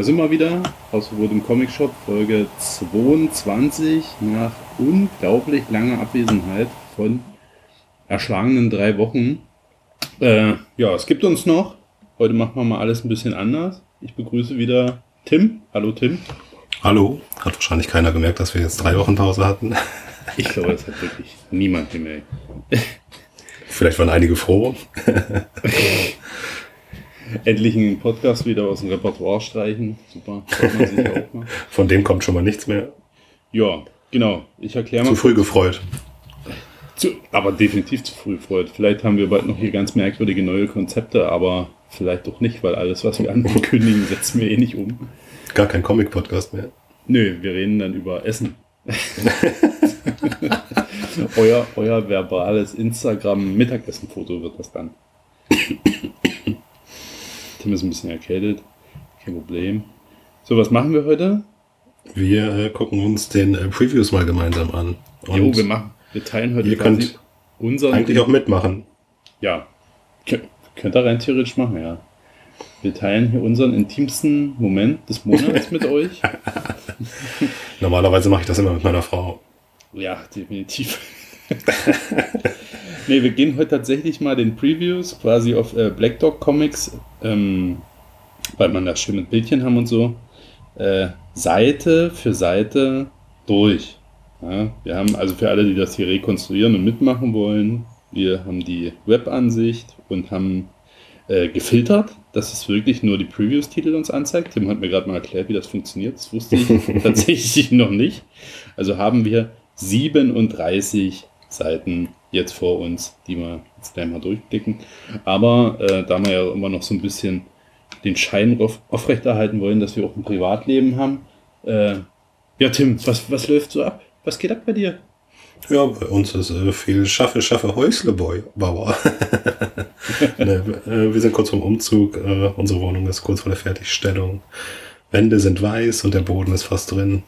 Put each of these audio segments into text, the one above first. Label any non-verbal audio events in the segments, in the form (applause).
da sind wir wieder. Hausverbot im Comic Shop, Folge 22, nach unglaublich langer Abwesenheit von erschlagenen drei Wochen. Äh, ja, es gibt uns noch. Heute machen wir mal alles ein bisschen anders. Ich begrüße wieder Tim. Hallo Tim. Hallo. Hat wahrscheinlich keiner gemerkt, dass wir jetzt drei Wochen Pause hatten. (laughs) Ich glaube, das hat wirklich niemand gemerkt. Vielleicht waren einige froh. (laughs) Endlich einen Podcast wieder aus dem Repertoire streichen. Super. freut man sich auch mal. (laughs) Von dem kommt schon mal nichts mehr. Ja, genau. Ich erkläre mal. Zu früh gefreut. Zu, aber definitiv zu früh gefreut. Vielleicht haben wir bald noch hier ganz merkwürdige neue Konzepte, aber vielleicht auch nicht, weil alles, was wir (laughs) ankündigen, setzen wir eh nicht um. Gar kein Comic-Podcast mehr. Nö, wir reden dann über Essen. (laughs) euer, euer verbales Instagram-Mittagessen-Foto wird das dann. Tim ist ein bisschen erkältet. Kein Problem. So, was machen wir heute? Wir äh, gucken uns den äh, Previews mal gemeinsam an. Und jo, wir machen. Wir teilen heute ihr könnt unseren. Eigentlich auch mitmachen. Ja. Kön könnt ihr rein theoretisch machen, ja. Wir teilen hier unseren intimsten Moment des Monats mit (laughs) euch. Normalerweise mache ich das immer mit meiner Frau. Ja, definitiv. (laughs) nee, wir gehen heute tatsächlich mal den Previews quasi auf äh, Black Dog Comics, ähm, weil man da schön mit Bildchen haben und so, äh, Seite für Seite durch. Ja, wir haben also für alle, die das hier rekonstruieren und mitmachen wollen, wir haben die Webansicht und haben äh, gefiltert, dass es wirklich nur die Previews-Titel uns anzeigt. Tim hat mir gerade mal erklärt, wie das funktioniert. Das wusste ich (laughs) tatsächlich noch nicht. Also haben wir 37 Seiten jetzt vor uns, die wir jetzt gleich mal durchblicken. Aber äh, da wir ja immer noch so ein bisschen den Schein auf, aufrechterhalten wollen, dass wir auch ein Privatleben haben. Äh, ja, Tim, was, was läuft so ab? Was geht ab bei dir? Ja, bei uns ist äh, viel Schaffe, Schaffe, Häusleboy, Bauer. (laughs) ne, äh, wir sind kurz vorm Umzug. Äh, unsere Wohnung ist kurz vor der Fertigstellung. Wände sind weiß und der Boden ist fast drin.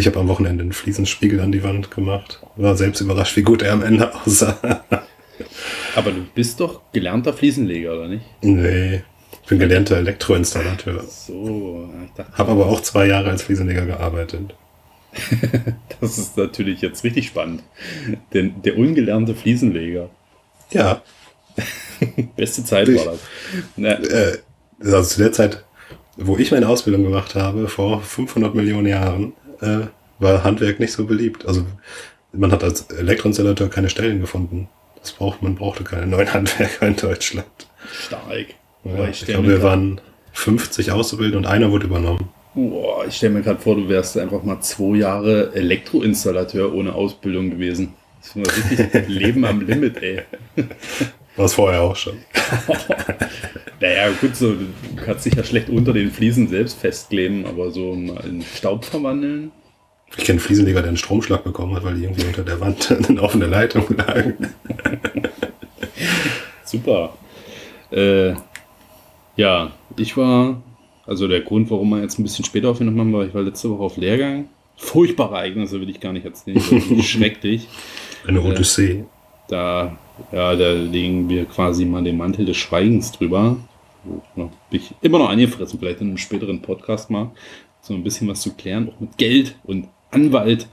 Ich habe am Wochenende einen Fliesenspiegel an die Wand gemacht. War selbst überrascht, wie gut er am Ende (laughs) aussah. Aber du bist doch gelernter Fliesenleger, oder nicht? Nee, ich bin gelernter Elektroinstallateur. So, ich dachte. Habe aber auch zwei Jahre als Fliesenleger gearbeitet. (laughs) das ist natürlich jetzt richtig spannend. Denn der ungelernte Fliesenleger. Ja. (laughs) Beste Zeit ich, war das. Na, äh, also zu der Zeit, wo ich meine Ausbildung gemacht habe, vor 500 Millionen Jahren, äh, war Handwerk nicht so beliebt. Also man hat als Elektroinstallateur keine Stellen gefunden. Das braucht, man brauchte keine neuen (laughs) Handwerker in Deutschland. Stark. Ja, ich, ich glaube, wir waren 50 Auszubildende und einer wurde übernommen. Boah, ich stelle mir gerade vor, du wärst einfach mal zwei Jahre Elektroinstallateur ohne Ausbildung gewesen. Das ist richtig (laughs) Leben am Limit, ey. War es vorher auch schon. (laughs) naja, gut, so, du kannst dich ja schlecht unter den Fliesen selbst festkleben, aber so mal in Staub verwandeln. Ich kenne Fliesenleger, der einen Stromschlag bekommen hat, weil die irgendwie unter der Wand (laughs) eine offene Leitung lagen. (laughs) Super. Äh, ja, ich war, also der Grund, warum wir jetzt ein bisschen später aufgenommen haben, war, ich war letzte Woche auf Lehrgang. Furchtbare Ereignisse will ich gar nicht erzählen. schrecklich. Eine Odyssee. Äh, da ja, da legen wir quasi mal den Mantel des Schweigens drüber. Bin ich immer noch angefressen, vielleicht in einem späteren Podcast mal. So ein bisschen was zu klären, auch mit Geld und Anwalt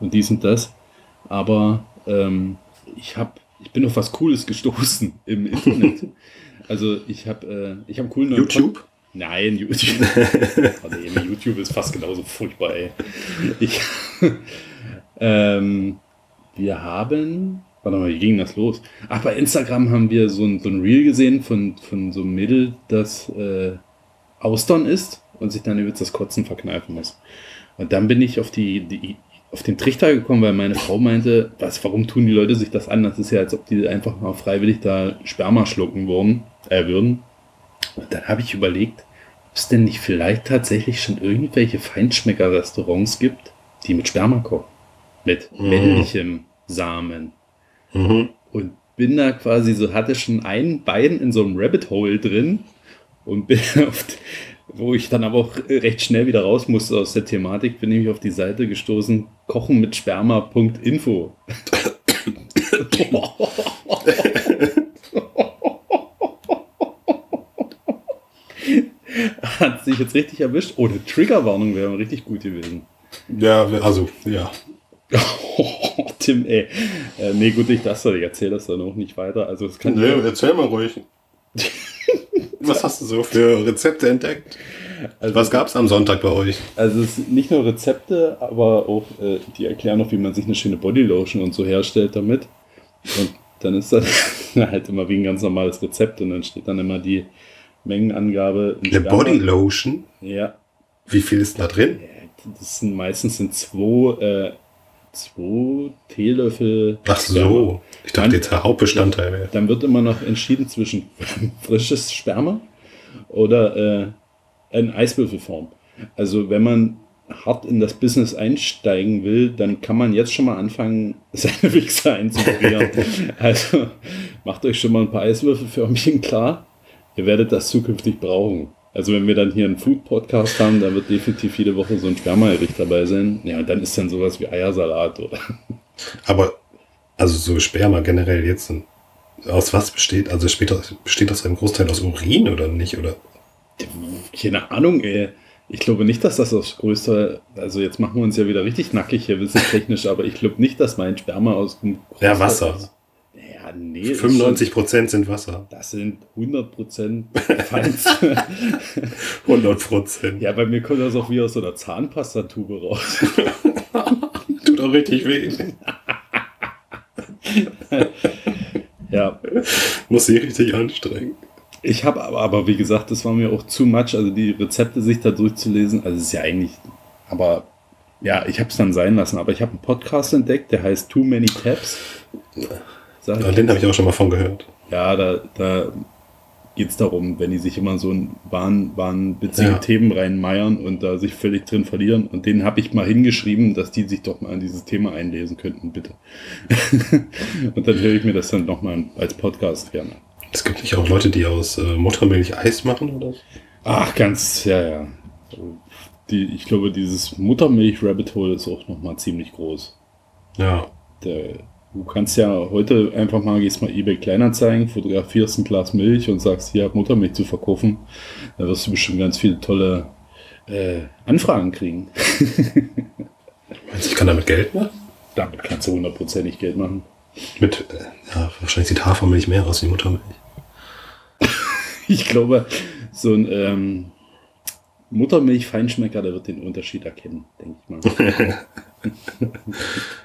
und dies und das. Aber ähm, ich habe, ich bin auf was Cooles gestoßen (laughs) im Internet. Also ich habe, äh, ich habe coolen YouTube. Pod Nein, YouTube. (laughs) also YouTube ist fast genauso furchtbar. Ey. Ich, (laughs) ähm, wir haben Warte mal, wie ging das los? Ach, bei Instagram haben wir so ein, so ein Reel gesehen von, von so einem Mädel, das äh, Austern isst und sich dann über das Kotzen verkneifen muss. Und dann bin ich auf, die, die, auf den Trichter gekommen, weil meine Frau meinte, was, warum tun die Leute sich das an? Das ist ja, als ob die einfach mal freiwillig da Sperma schlucken würden. Äh, würden. Und dann habe ich überlegt, ob es denn nicht vielleicht tatsächlich schon irgendwelche Feinschmecker-Restaurants gibt, die mit Sperma kochen. mit männlichem Samen. Mhm. Und bin da quasi so, hatte schon ein Bein in so einem Rabbit Hole drin und bin (laughs) auf, wo ich dann aber auch recht schnell wieder raus musste aus der Thematik, bin ich auf die Seite gestoßen, kochen mit Sperma.info. (laughs) Hat sich jetzt richtig erwischt. Oh, eine Triggerwarnung wäre richtig gut gewesen. Ja, also, ja. Oh, (laughs) Tim, ey. Äh, nee, gut, ich das ich erzähle das dann auch nicht weiter. Also, es kann Nee, erzähl mal ruhig. (laughs) Was hast du so für Rezepte entdeckt? also, Was gab's am Sonntag bei euch? Also, es sind nicht nur Rezepte, aber auch, äh, die erklären auch, wie man sich eine schöne Bodylotion und so herstellt damit. Und dann ist das (laughs) halt immer wie ein ganz normales Rezept und dann steht dann immer die Mengenangabe. in Eine. Bodylotion? Ja, Wie viel ist da drin? das sind meistens sind zwei, äh, zwei Teelöffel. Ach so. Ich dachte jetzt der Hauptbestandteil wäre. Dann wird immer noch entschieden zwischen (laughs) frisches Sperma oder äh, in Eiswürfelform. Also wenn man hart in das Business einsteigen will, dann kann man jetzt schon mal anfangen, (laughs) seine Wichser einzufrieren. (laughs) also macht euch schon mal ein paar Eiswürfelförmchen klar. Ihr werdet das zukünftig brauchen. Also wenn wir dann hier einen Food-Podcast haben, dann wird definitiv jede Woche so ein Spermagericht dabei sein. Ja, und dann ist dann sowas wie Eiersalat oder Aber, also so Sperma generell jetzt, aus was besteht? Also später besteht das ein Großteil aus Urin oder nicht? Oder? Keine Ahnung, ey. Ich glaube nicht, dass das das größte, also jetzt machen wir uns ja wieder richtig nackig hier wissenstechnisch, aber ich glaube nicht, dass mein Sperma aus dem Ja, Wasser. Ja, nee. ist 95 Prozent sind Wasser. Das sind 100 Prozent (laughs) Pfand. (laughs) 100 Prozent. ja, bei mir kommt das auch wie aus so einer Zahnpastatube raus. (laughs) Tut auch richtig weh. ja. Muss sich richtig anstrengen. Ich habe aber, aber, wie gesagt, das war mir auch zu much, also die Rezepte sich da durchzulesen. Also ist ja eigentlich, aber ja, ich habe es dann sein lassen. Aber ich habe einen Podcast entdeckt, der heißt Too Many Tabs. Sag Ja, den habe ich auch schon mal von gehört. Ja, da, da geht es darum, wenn die sich immer so in wahn, wahnwitzige Ja. Themen reinmeiern und da sich völlig drin verlieren. Und denen habe ich mal hingeschrieben, dass die sich doch mal an dieses Thema einlesen könnten, bitte. (laughs) und dann höre ich mir das dann nochmal als Podcast gerne. Es gibt nicht auch Leute, die aus äh, Muttermilch Eis machen oder? Ach, ganz, ja, ja. Die, ich glaube, dieses Muttermilch-Rabbit Hole ist auch nochmal ziemlich groß. Ja. Der, du kannst ja heute einfach mal, gehst mal eBay Kleinanzeigen, fotografierst ein Glas Milch und sagst, hier hab Muttermilch zu verkaufen. Da wirst du bestimmt ganz viele tolle äh, Anfragen kriegen. (laughs) Meinst du, ich kann damit Geld machen? Damit kannst du hundertprozentig Geld machen. Mit, äh, ja, wahrscheinlich sieht Hafermilch mehr aus wie Muttermilch. (laughs) Ich glaube, so ein ähm, Muttermilch-Feinschmecker, der wird den Unterschied erkennen, denke ich mal.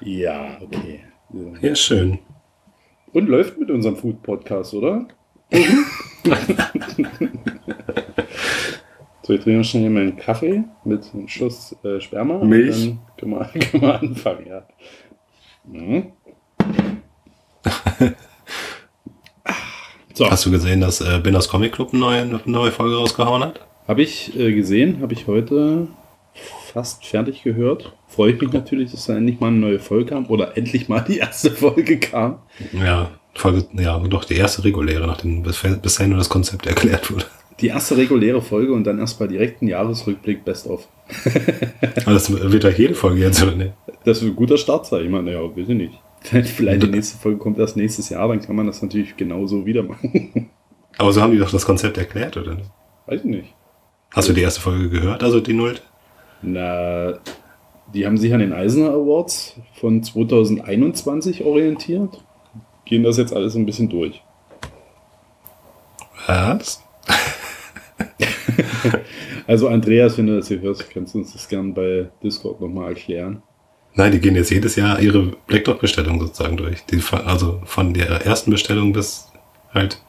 (laughs) ja, okay. Ja. Ja, schön. Und läuft mit unserem Food-Podcast, oder? (laughs) so, ich trinke noch schnell meinen Kaffee mit einem Schuss äh, Sperma. Milch. Dann können wir, (laughs) können wir anfangen, ja. Mhm. (laughs) so, Hast du gesehen, dass äh, aus Comic Club eine neue, eine neue Folge rausgehauen hat? habe ich äh, gesehen, habe ich heute fast fertig gehört. Freue ich mich natürlich, dass da endlich mal eine neue Folge kam oder endlich mal die erste (laughs) Folge kam. Ja, Folge, ja, doch die erste reguläre, nachdem bis, bisher nur das Konzept erklärt wurde. Die erste reguläre Folge und dann erstmal direkt ein Jahresrückblick Best of. (laughs) Aber das wird ja jede Folge jetzt, oder nicht? Das ist ein guter Start, sag ich mal. Naja, ich nicht. (laughs) Vielleicht die nächste Folge kommt erst nächstes Jahr, dann kann man das natürlich genauso wieder machen. Aber so haben die doch das Konzept erklärt, oder? Weiß ich nicht. Hast du die erste Folge gehört, also die Nullt? Na, die haben sich an den Eisner Awards von 2021 orientiert. Gehen das jetzt alles ein bisschen durch. Was? (laughs) Also Andreas, wenn du das hier hörst, kannst du uns das gern bei Discord nochmal erklären. Nein, die gehen jetzt jedes Jahr ihre Blackdog-Bestellung sozusagen durch. Die, also von der ersten Bestellung bis halt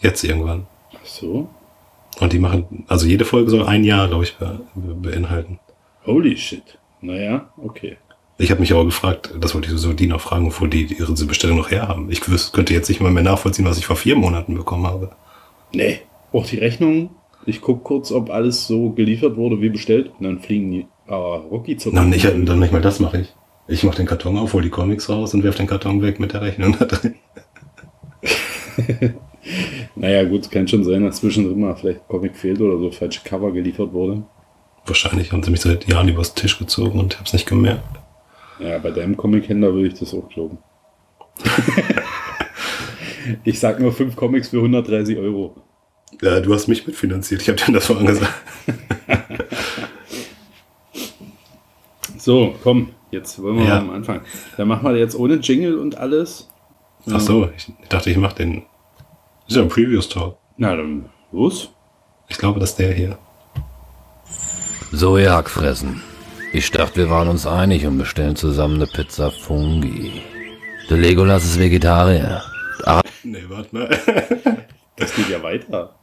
jetzt irgendwann. Ach so. Und die machen, also jede Folge soll ein Jahr, glaube ich, be beinhalten. Holy shit. Naja, okay. Ich habe mich aber gefragt, das wollte ich so die noch fragen, wo die ihre Bestellung noch herhaben. Ich wüs- könnte jetzt nicht mal mehr nachvollziehen, was ich vor vier Monaten bekommen habe. Nee. Auch die Rechnung. Ich guck kurz, ob alles so geliefert wurde wie bestellt. Und dann fliegen die. Ah, Rocky zu. Nein, nicht, dann nicht mal das mache ich. Ich mach den Karton auf, hol die Comics raus und werf den Karton weg mit der Rechnung da drin. (laughs) naja, gut, kann schon sein, dass zwischendrin mal vielleicht Comic fehlt oder so falsche Cover geliefert wurde. Wahrscheinlich haben sie mich seit Jahren übers Tisch gezogen und ich hab's nicht gemerkt. Ja, bei deinem Comic-Händler würde ich das auch glauben. (laughs) ich sag nur fünf Comics für 130 Euro. Ja, du hast mich mitfinanziert. Ich habe dir das vorhin gesagt. (laughs) so, komm, jetzt wollen wir ja. mal am Anfang. Dann machen wir jetzt ohne Jingle und alles. Ach so, ich, dachte, ich mache den. Das ist ja ein Previous Talk. Na, dann los. Ich glaube, dass der hier. So, ihr Hackfressen. Ich dachte, wir waren uns einig und bestellen zusammen eine Pizza Fungi. Der Legolas ist Vegetarier. Ach. Nee, warte mal. (laughs) das geht ja weiter.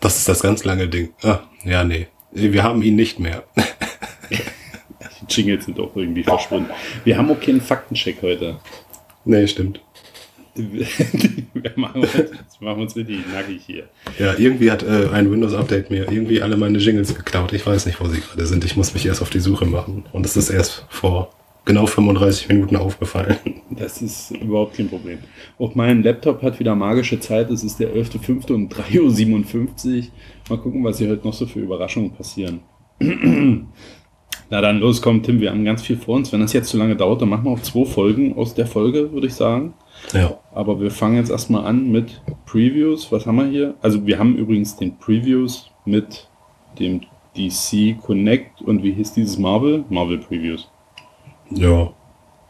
das ist das ganz lange Ding. Ah, ja, nee. Wir haben ihn nicht mehr. (laughs) Die Jingles sind auch irgendwie verschwunden. Wir haben auch keinen Faktencheck heute. Nee, stimmt. Wir machen uns, jetzt machen uns richtig nackig hier. Ja, irgendwie hat äh, ein Windows-Update mir irgendwie alle meine Jingles geklaut. Ich weiß nicht, wo sie gerade sind. Ich muss mich erst auf die Suche machen. Und es ist erst vor genau 35 Minuten aufgefallen. (laughs) Das ist überhaupt kein Problem. Auch mein Laptop hat wieder magische Zeit. Es ist der 11.05. um 3.57 Uhr. Mal gucken, was hier heute noch so für Überraschungen passieren. (clears throat) Na dann, los, komm, Tim, wir haben ganz viel vor uns. Wenn das jetzt zu lange dauert, dann machen wir auch zwei Folgen aus der Folge, würde ich sagen. Ja. Aber wir fangen jetzt erstmal an mit Previews. Was haben wir hier? Also wir haben übrigens den Previews mit dem DC Connect und wie hieß dieses Marvel? Marvel Previews. Ja.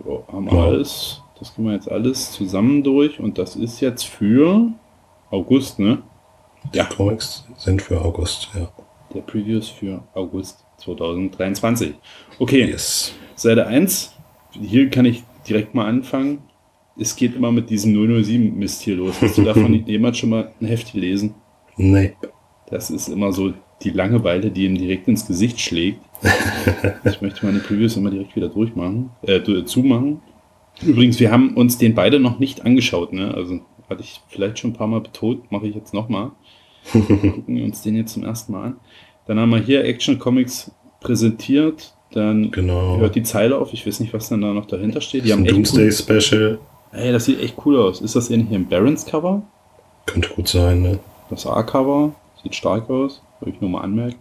So, haben wir ja. alles. Das gehen wir jetzt alles zusammen durch und das ist jetzt für August, ne? Die ja. Comics sind für August, ja. Der Previews für August 2023. Okay, yes. Seite 1. Hier kann ich direkt mal anfangen es geht immer mit diesem 007-Mist hier los. Hast du davon (laughs) jemand schon mal ein Heft gelesen? Nee. Das ist immer so die Langeweile, die ihm direkt ins Gesicht schlägt. (laughs) ich möchte meine Previews immer direkt wieder durchmachen, äh, zumachen. Übrigens, wir haben uns den beide noch nicht angeschaut, ne? Also hatte ich vielleicht schon ein paar Mal betont, mache ich jetzt nochmal. (laughs) Gucken wir uns den jetzt zum ersten Mal an. Dann haben wir hier Action Comics präsentiert. Dann genau. hört die Zeile auf. Ich weiß nicht, was dann da noch dahinter steht. Die haben Doomsday Special. Ey, das sieht echt cool aus. Ist das hier ein Barons Cover? Könnte gut sein, ne? Das A-Cover sieht stark aus. Würde ich nur mal anmerken.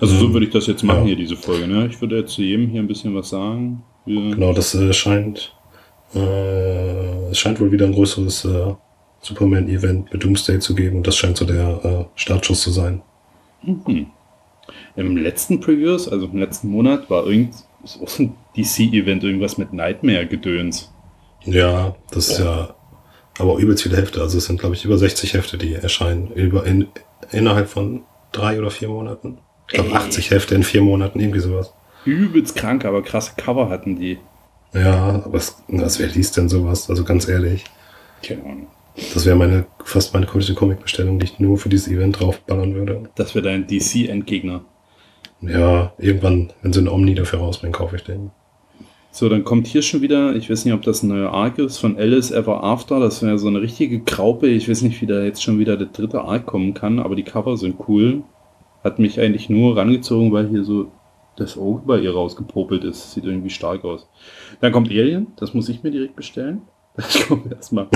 Also so würde ich das jetzt machen ja. hier, diese Folge. Ne? Ich würde jetzt zu jedem hier ein bisschen was sagen. Wir genau, das äh, scheint. Äh, es scheint wohl wieder ein größeres äh, Superman-Event mit Doomsday zu geben und das scheint so der äh, Startschuss zu sein. Mhm. Im letzten Previews, also im letzten Monat, war irgend so ein DC-Event, irgendwas mit Nightmare-Gedöns. Ja, das ist ja aber auch übelst viele Hefte. Also es sind, glaube ich, über 60 Hefte, die erscheinen. Über in, innerhalb von drei oder vier Monaten. Ich glaube 80 Hefte in vier Monaten, irgendwie sowas. Übelst krank, aber krasse Cover hatten die. Ja, aber es, was, wer liest denn sowas? Also ganz ehrlich. Keine Ahnung. Das wäre meine, fast meine komplette Comic-Bestellung, die ich nur für dieses Event draufballern würde. Das wäre dein DC-Endgegner. Ja, irgendwann, wenn sie einen Omni dafür rausbringen, kaufe ich den. So, dann kommt hier schon wieder, ich weiß nicht, ob das ein neuer Arc ist, von Alice Ever After. Das wäre so eine richtige Graupe. Ich weiß nicht, wie da jetzt schon wieder der dritte Arc kommen kann, aber die Cover sind cool. Hat mich eigentlich nur rangezogen, weil hier so das Auge bei ihr rausgepopelt ist. Sieht irgendwie stark aus. Dann kommt Alien, das muss ich mir direkt bestellen. Ich komme erstmal.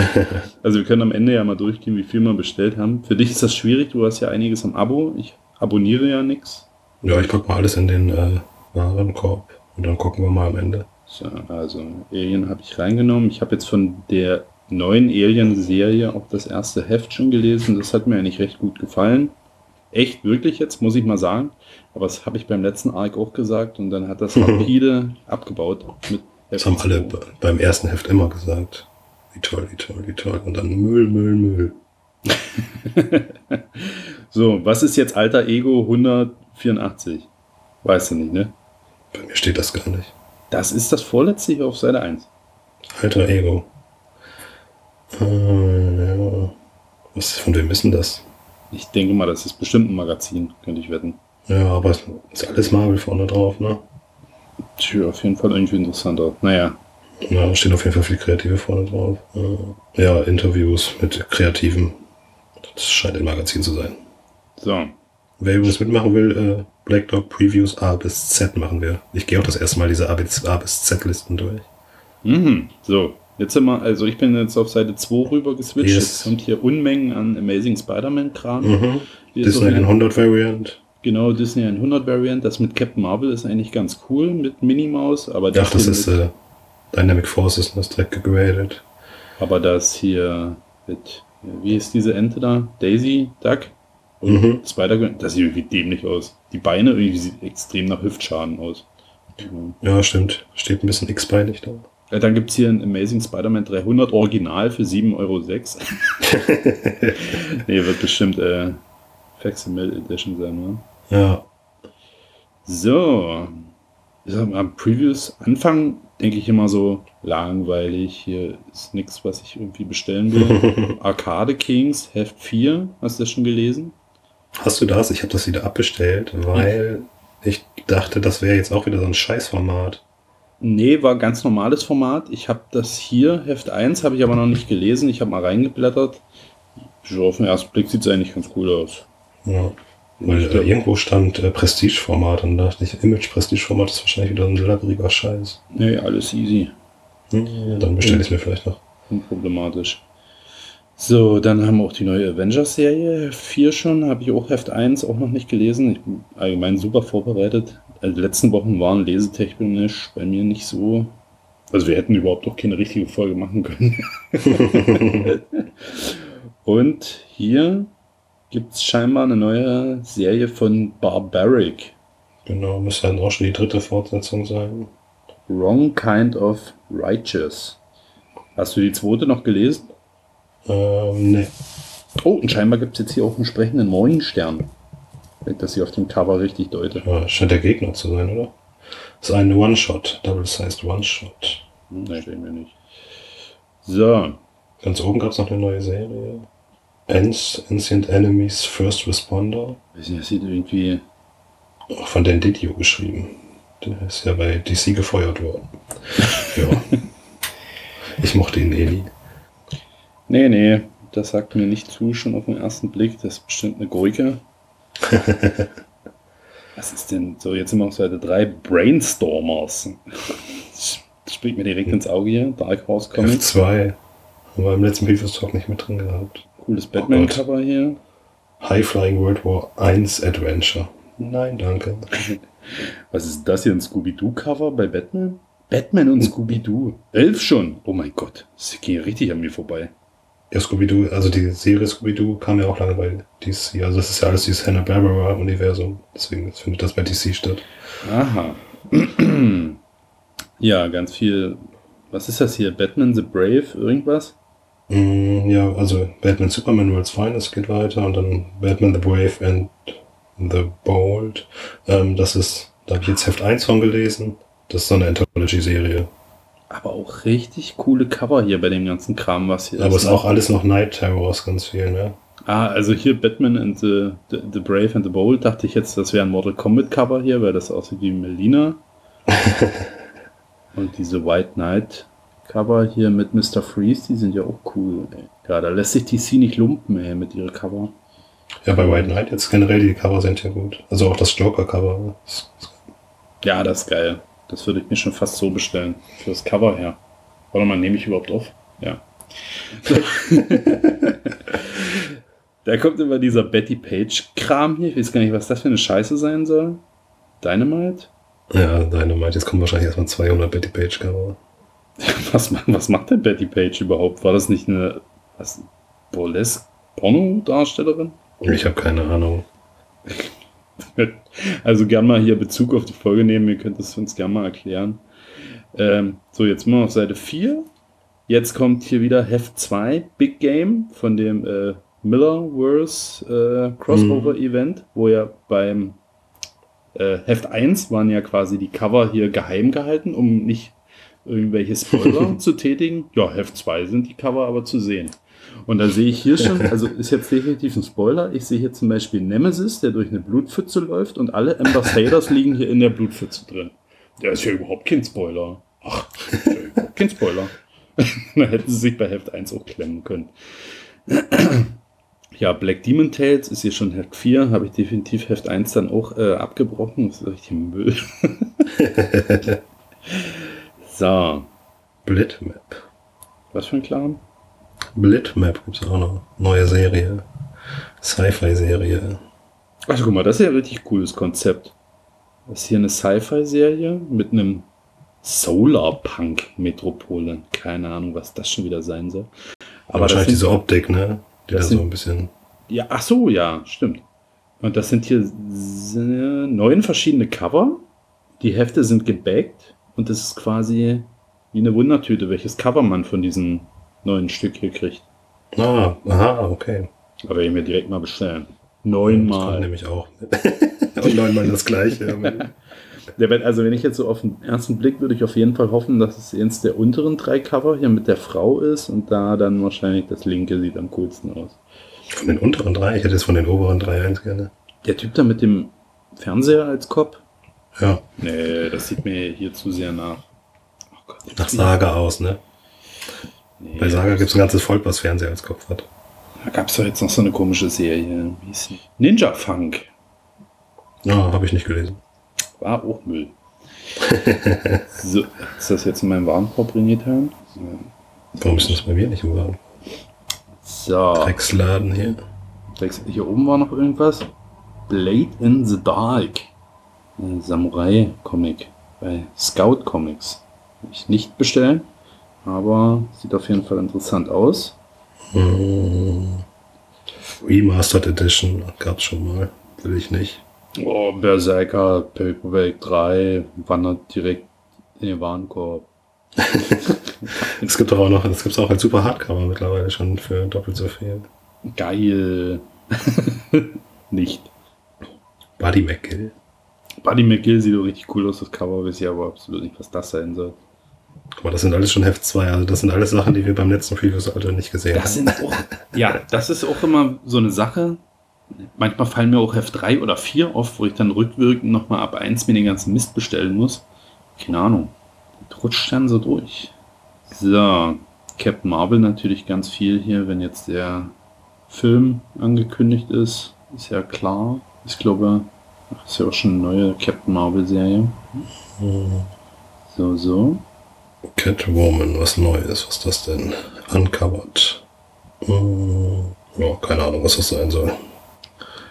Also wir können am Ende ja mal durchgehen, wie viel wir bestellt haben. Für dich ist das schwierig, du hast ja einiges am Abo. Ich abonniere ja nichts. Ja, ich packe mal alles in den äh, Warenkorb und dann gucken wir mal am Ende. So, also Alien habe ich reingenommen. Ich habe jetzt von der neuen Alien-Serie auch das erste Heft schon gelesen. Das hat mir eigentlich recht gut gefallen. Echt, wirklich jetzt, muss ich mal sagen. Aber das habe ich beim letzten Arc auch gesagt und dann hat das (laughs) rapide abgebaut. Mit das haben alle beim ersten Heft immer gesagt. Wie toll, wie toll, wie toll. Und dann Müll, Müll, Müll. (laughs) so, was ist jetzt alter Ego 184? Weißt du nicht, ne? Bei mir steht das gar nicht. Das ist das vorletzte hier auf Seite 1. Alter Ego. Äh, ja. Was, von wem ist denn das? Ich denke mal, das ist bestimmt ein Magazin, könnte ich wetten. Ja, aber es ist alles Marvel vorne drauf, ne? Tja, auf jeden Fall irgendwie interessanter. Naja. Ja, da stehen auf jeden Fall viele Kreative vorne drauf. Ja, Interviews mit Kreativen. Das scheint ein Magazin zu sein. So. Wer übrigens mitmachen will, Black Dog Previews A bis Z machen wir. Ich gehe auch das erste Mal diese A bis, A bis Z-Listen durch. Mhm. So, jetzt sind wir, also ich bin jetzt auf Seite 2 rüber geswitcht. Yes. Jetzt kommt hier Unmengen an Amazing Spider-Man-Kram. Mhm. Ist Disney auch wieder- 100 Variant. Genau, Disney 100 Variant. Das mit Captain Marvel ist eigentlich ganz cool mit Minnie Maus, aber das, Ach, das ist äh, Dynamic Forces und das direkt gegradet. aber das hier mit, wie ist diese Ente da? Daisy Duck? Mhm. Spider, das sieht irgendwie dämlich aus. Die Beine irgendwie sieht extrem nach Hüftschaden aus. Ja, stimmt. Steht ein bisschen x-beinig da. Ja, dann gibt es hier ein Amazing Spider-Man 300 Original für 7,06 Euro. (laughs) nee, wird bestimmt äh, Facsimile Edition sein, ne? Ja. So. Ich sag mal, am Previews Anfang denke ich immer so langweilig. Hier ist nichts, was ich irgendwie bestellen will. (laughs) Arcade Kings Heft 4. Hast du das schon gelesen? Hast du das? Ich habe das wieder abbestellt, weil ich dachte, das wäre jetzt auch wieder so ein Scheißformat. Nee, war ganz normales Format. Ich habe das hier, Heft 1, habe ich aber noch nicht gelesen. Ich habe mal reingeblättert. So auf den ersten Blick sieht es eigentlich ganz cool aus. Ja. Weil äh, irgendwo stand äh, Prestige-Format und da dachte ich, Image-Prestige-Format ist wahrscheinlich wieder ein labbriger Scheiß. Nee, alles easy. Hm, dann bestelle ich es mir vielleicht noch. Unproblematisch. So, dann haben wir auch die neue Avengers-Serie. 4 schon, habe ich auch Heft 1 auch noch nicht gelesen. Ich bin allgemein super vorbereitet. Also die letzten Wochen waren lesetechnisch bei mir nicht so. Also wir hätten überhaupt auch keine richtige Folge machen können. (laughs) Und hier gibt es scheinbar eine neue Serie von Barbaric. Genau, müsste dann auch schon die dritte Fortsetzung sein. Wrong Kind of Righteous. Hast du die zweite noch gelesen? Ähm, ne. Oh, und scheinbar gibt es jetzt hier auch einen sprechenden Morgenstern. Wenn ich das hier auf dem Cover richtig deute. Ja, scheint der Gegner zu sein, oder? Das ist ein One-Shot, Double-Sized One-Shot. Hm, das steht mir nicht. So, Ganz oben gab es noch eine neue Serie. Ants, Ancient Enemies, First Responder. weiß nicht, das sieht irgendwie. Auch von Dan Didio geschrieben. Der ist ja bei DC gefeuert worden. (laughs) ja. Ich mochte ihn eh nie. Nee, nee, das sagt mir nicht zu, schon auf den ersten Blick. Das ist bestimmt eine Gurke. (laughs) Was ist denn? So, jetzt sind wir auf Seite 3. Brainstormers. Das springt mir direkt ins Auge hier. Dark Horse Comics. F2. Haben wir im letzten Previous Talk nicht mit drin gehabt. Cooles Batman-Cover hier. High Flying World War 1 Adventure. Nein, danke. (laughs) Was ist das hier? Ein Scooby-Doo-Cover bei Batman? Batman und Scooby-Doo. Elf schon. Oh mein Gott. Ging ja richtig an mir vorbei. Ja, Scooby-Doo, also die Serie Scooby-Doo kam ja auch lange bei DC. Also das ist ja alles dieses Hanna-Barbera-Universum. Deswegen findet das bei DC statt. Aha. (clears throat) ja, ganz viel. Was ist das hier? Batman the Brave? Irgendwas? Mm, ja, also Batman Superman World's Finest geht weiter und dann Batman the Brave and the Bold. Ähm, das ist, da habe ich jetzt Heft 1 von gelesen. Das ist so eine Anthology-Serie. Aber auch richtig coole Cover hier bei dem ganzen Kram, was hier Aber es ist auch alles noch Night Terrors ganz viel, ne? Ah, also hier Batman and the, the, the Brave and the Bold. Dachte ich jetzt, das wäre ein Mortal Kombat Cover hier, weil das aussieht wie Melina. (laughs) Und diese White Knight Cover hier mit Mr. Freeze, die sind ja auch cool. Ey. Ja, da lässt sich DC nicht lumpen, ey, mit ihren Cover. Ja, bei White Knight jetzt generell die Cover sind ja gut. Also auch das Joker-Cover. Ja, das ist geil. Das würde ich mir schon fast so bestellen. Für das Cover her. Warte mal, nehme ich überhaupt auf? Ja. (laughs) da kommt immer dieser Betty Page-Kram hier. Ich weiß gar nicht, was das für eine Scheiße sein soll. Dynamite? Ja, Dynamite. Jetzt kommen wahrscheinlich erstmal 200 Betty Page-Cover. (laughs) Was, was macht denn Betty Page überhaupt? War das nicht eine was, Burlesque-Porno-Darstellerin? Ich habe keine Ahnung. (laughs) Also gern mal hier Bezug auf die Folge nehmen, ihr könnt es uns gern mal erklären. Ähm, so, jetzt mal auf Seite 4. Jetzt kommt hier wieder Heft 2, Big Game von dem äh, Millerverse äh, Crossover Event, wo ja beim äh, Heft 1 waren ja quasi die Cover hier geheim gehalten, um nicht irgendwelche Spoiler (laughs) zu tätigen. Ja, Heft 2 sind die Cover aber zu sehen. Und da sehe ich hier schon, also ist jetzt definitiv ein Spoiler. Ich sehe hier zum Beispiel Nemesis, der durch eine Blutpfütze läuft und alle Ember Saders liegen hier in der Blutpfütze drin. Der ist ja überhaupt kein Spoiler. Ach, ja kein Spoiler. (laughs) da hätten sie sich bei Heft 1 auch klemmen können. Ja, Black Demon Tales ist hier schon Heft 4, habe ich definitiv Heft 1 dann auch äh, abgebrochen. Das ist richtig Müll. (laughs) so. Blitmap. Was für ein Clan? Blitmap gibt es auch noch. Neue Serie. Sci-Fi-Serie. Ach, guck mal, das ist ja ein richtig cooles Konzept. Das ist hier eine Sci-Fi-Serie mit einem Solarpunk-Metropole. Keine Ahnung, was das schon wieder sein soll. Aber wahrscheinlich diese Optik, ne? Die da so ein bisschen. Ja, ach so, ja, stimmt. Und das sind hier neun verschiedene Cover. Die Hefte sind gebackt und das ist quasi wie eine Wundertüte, welches Cover man von diesen neuen Stück hier kriegt. Ah, aha, okay. Aber ich mir direkt mal bestellen. Neunmal. Das nämlich auch. (laughs) und neunmal das gleiche. (laughs) also wenn ich jetzt so auf den ersten Blick würde ich auf jeden Fall hoffen, dass es eins der unteren drei Cover hier mit der Frau ist und da dann wahrscheinlich das linke sieht am coolsten aus. Von den unteren drei? Ich hätte es von den oberen drei eins gerne. Der Typ da mit dem Fernseher als Kopf? Ja. Nee, das sieht mir hier zu sehr nach. Oh Gott, nach Saga aus, ne? Nee, Bei Saga gibt es ein ganzes Volk, was Fernseher als Kopf hat. Da gab es doch jetzt noch so eine komische Serie. Ninja Funk. Ja, habe ich nicht gelesen. War auch Müll. (laughs) so, ist das jetzt in meinem Warenkorb haben? Warum ist das bei mir nicht im Warenkorb? So. Drecksladen hier. Hier oben war noch irgendwas. Blade in the Dark. Samurai-Comic bei Scout Comics. Ich nicht bestellen, aber sieht auf jeden Fall interessant aus. Hm. Remastered Edition gab es schon mal. Will ich nicht. Oh, Berserker Paperback 3 wandert direkt in den Warenkorb. (laughs) es gibt doch auch noch, es gibt auch als super Hardcover mittlerweile schon für doppelt so viel. Geil. (laughs) Nicht. Buddy McGill. Buddy McGill sieht doch richtig cool aus, das Cover, weiß ich aber absolut nicht, was das sein soll. Aber das sind alles schon Heft 2, also das sind alles Sachen, die wir beim letzten Previews Alter nicht gesehen das haben. Sind auch, ja, das ist auch immer so eine Sache. Manchmal fallen mir auch Heft 3 oder 4 auf, wo ich dann rückwirkend nochmal ab 1 mir den ganzen Mist bestellen muss. Keine Ahnung. Rutscht dann so durch. So, Captain Marvel natürlich ganz viel hier, wenn jetzt der Film angekündigt ist. Ist ja klar. Ich glaube, das ist ja auch schon eine neue Captain Marvel-Serie. Mhm. So, so. Catwoman, was Neues. Was ist das denn? Uncovered. Hm, ja, keine Ahnung, was das sein soll.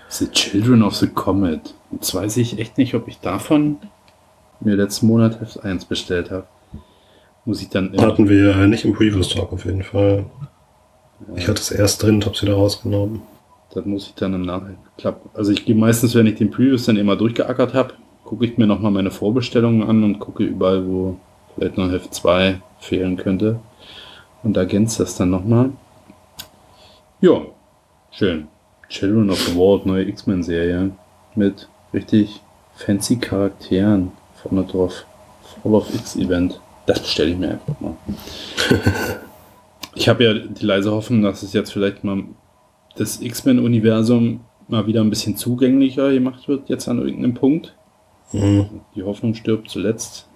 The Children of the Comet. Jetzt weiß ich echt nicht, ob ich davon mir letzten Monat Heft 1 bestellt habe. Muss ich dann. Hatten wir nicht im Previous Talk auf jeden Fall. Ja. Ich hatte es erst drin und habe es wieder rausgenommen. Das muss ich dann im Nachhinein klappen. Also ich gehe meistens, wenn ich den Previews dann immer durchgeackert habe, gucke ich mir nochmal meine Vorbestellungen an und gucke überall, wo vielleicht noch Heft 2 fehlen könnte. Und ergänzt das dann nochmal. Ja, schön. Children of the World, neue X-Men-Serie. Mit richtig fancy Charakteren vorne drauf. Fall of X-Event. Das bestelle ich mir einfach mal. (laughs) ich habe ja die leise Hoffnung, dass es jetzt vielleicht mal das X-Men-Universum mal wieder ein bisschen zugänglicher gemacht wird, jetzt an irgendeinem Punkt. Mhm. Die Hoffnung stirbt zuletzt.